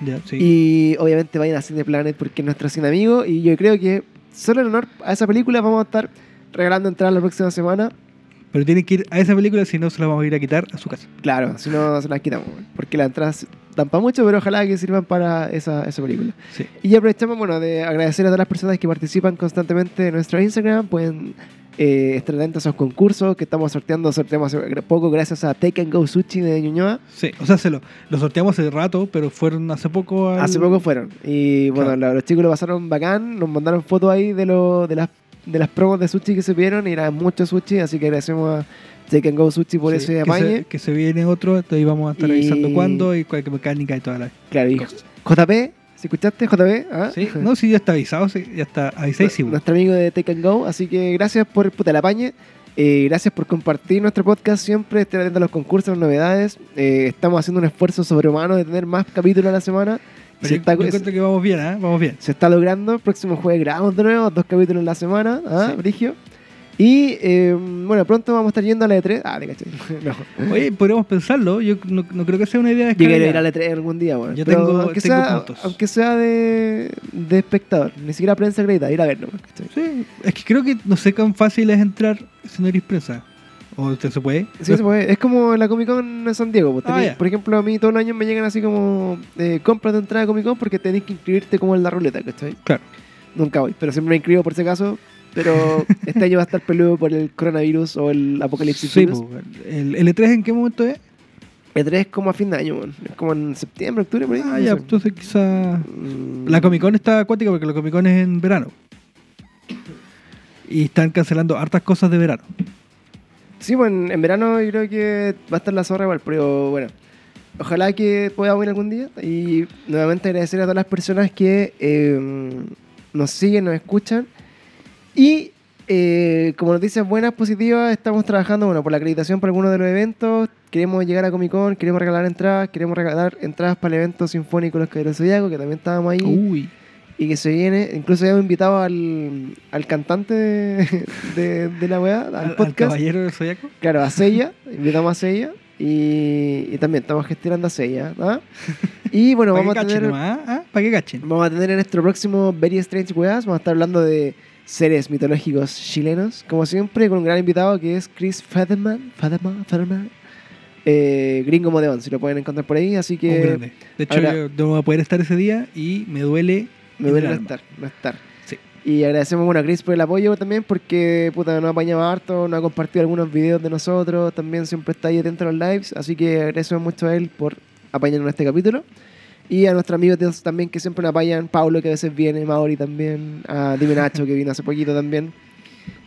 Ya, sí. Y obviamente vayan a Cine Planet porque es nuestro cine amigo. Y yo creo que solo en honor a esa película vamos a estar regalando entradas la próxima semana. Pero tienen que ir a esa película, si no se la vamos a ir a quitar a su casa. Claro, si no se las quitamos. Porque las entradas dan para mucho, pero ojalá que sirvan para esa, esa película. Sí. Y aprovechamos, bueno, de agradecer a todas las personas que participan constantemente en nuestro Instagram. Pueden eh, estar atentos a esos concursos que estamos sorteando. Sorteamos hace poco gracias a Take and Go Sushi de Ñuñoa. Sí, o sea, se lo, lo sorteamos hace rato, pero fueron hace poco al- Hace poco fueron. Y bueno, Claro. los chicos lo pasaron bacán. Nos mandaron fotos ahí de, lo, de, las, de las promos de sushi que se vieron. Y eran muchos sushi. Así que agradecemos a Take and Go Sushi por Sí, ese que apañe. se, que se viene otro, entonces vamos a estar Y- avisando cuándo y cuál mecánica y toda la... Claro, y. JP, ¿se escuchaste? JP, ¿ah? Sí, no, sí, ya está avisado, sí, ya está avisadísimo. Nuestro amigo de Take and Go. Así que gracias por puta, el apañe. Eh, gracias por compartir nuestro podcast siempre, estén atentos a los concursos, las novedades. Eh, estamos haciendo un esfuerzo sobrehumano de tener más capítulos a la semana. Pero Se yo, está, yo que vamos bien, ¿eh? Vamos bien. se está logrando. El próximo jueves grabamos de nuevo, dos capítulos en la semana. ¿ah, Sí. Brigio? Y eh, bueno, pronto vamos a estar yendo a la E3. Ah, te caché. No. Oye, podríamos pensarlo. Yo no, no creo que sea una idea Yo quiero ir descabellada. a la E3 algún día, bueno. Yo Pero tengo- aunque, tengo sea, puntos. aunque sea de, de espectador, ni siquiera prensa acreditada, ir a verlo. ¿cachai? Sí, es que creo que no sé cuán fácil es entrar si no eres prensa. ¿O usted se puede? Sí, se puede. Es como la Comic Con en San Diego. pues, Ah, tenés- ya. Por ejemplo, a mí todos los años me llegan así como eh, compras de entrada a Comic Con porque tenés que inscribirte como en la ruleta, ¿cachai? Claro. Nunca voy, pero siempre me inscribo por si acaso. Pero este año va a estar peludo por el coronavirus o el apocalipsis. Sí, virus. po, el L3 en qué momento es? E3 es como a fin de año. Es como en septiembre, octubre, por ahí. Ah, no ya, sé. entonces quizá... Mm, La Comic Con está acuática porque la Comic Con es en verano. Y están cancelando hartas cosas de verano. Sí, bueno, en verano yo creo que va a estar la zorra igual, pero bueno. Ojalá que podamos ir algún día. Y nuevamente agradecer a todas las personas que eh, nos siguen, nos escuchan. Y eh, como noticias buenas, positivas, estamos trabajando bueno, por la acreditación para algunos de los eventos. Queremos llegar a Comic Con, queremos regalar entradas, queremos regalar entradas para el evento sinfónico Los Caballeros Zodiaco, que también estábamos ahí Uy. y que se viene. Incluso habíamos invitado al, al cantante de, de, de la weá, al, Al, al podcast. caballero del Zodiaco. Claro, a Sella, invitamos a Sella y, y también estamos gestionando a Sella. ¿ah? Y bueno, ¿Para vamos a, tener, nomás? ¿Ah? ¿Para qué cachen? vamos a tener en nuestro próximo Very Strange Weas, vamos a estar hablando de seres mitológicos chilenos, como siempre, con un gran invitado que es Chris Federman, Federman, Federman eh, gringo modeón, si lo pueden encontrar por ahí, así Un que grande. De hecho, ahora- yo no voy a poder estar ese día y me duele. me duele el no estar, no estar. Sí. Y agradecemos bueno, a Chris por el apoyo también, porque puta, nos ha apañado harto, nos ha compartido algunos videos de nosotros, también siempre está ahí atento a los lives, así que agradecemos mucho a él por apañarnos en este capítulo. Y a nuestros amigos de- también que siempre nos apañan, Paulo que a veces viene, Mauri también, a Dime Nacho que vino hace poquito también.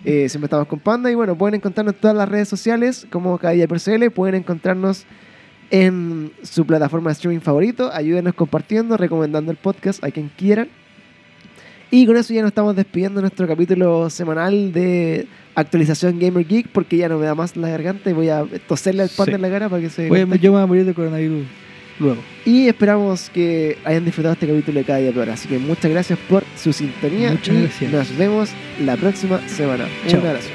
Eh, siempre estamos con Panda y bueno, pueden encontrarnos en todas las redes sociales como cada día por CL, pueden encontrarnos en su plataforma de streaming favorito, ayúdenos compartiendo, recomendando el podcast a quien quieran. Y con eso ya nos estamos despidiendo de nuestro capítulo semanal de actualización Gamer Geek porque ya no me da más la garganta y voy a toserle al Panda Sí. en la cara para que se... Yo me voy a morir de coronavirus luego. Y esperamos que hayan disfrutado este capítulo de cada día peor. Así que muchas gracias por su sintonía. Muchas y gracias. Nos vemos la próxima semana. Chao. Un abrazo.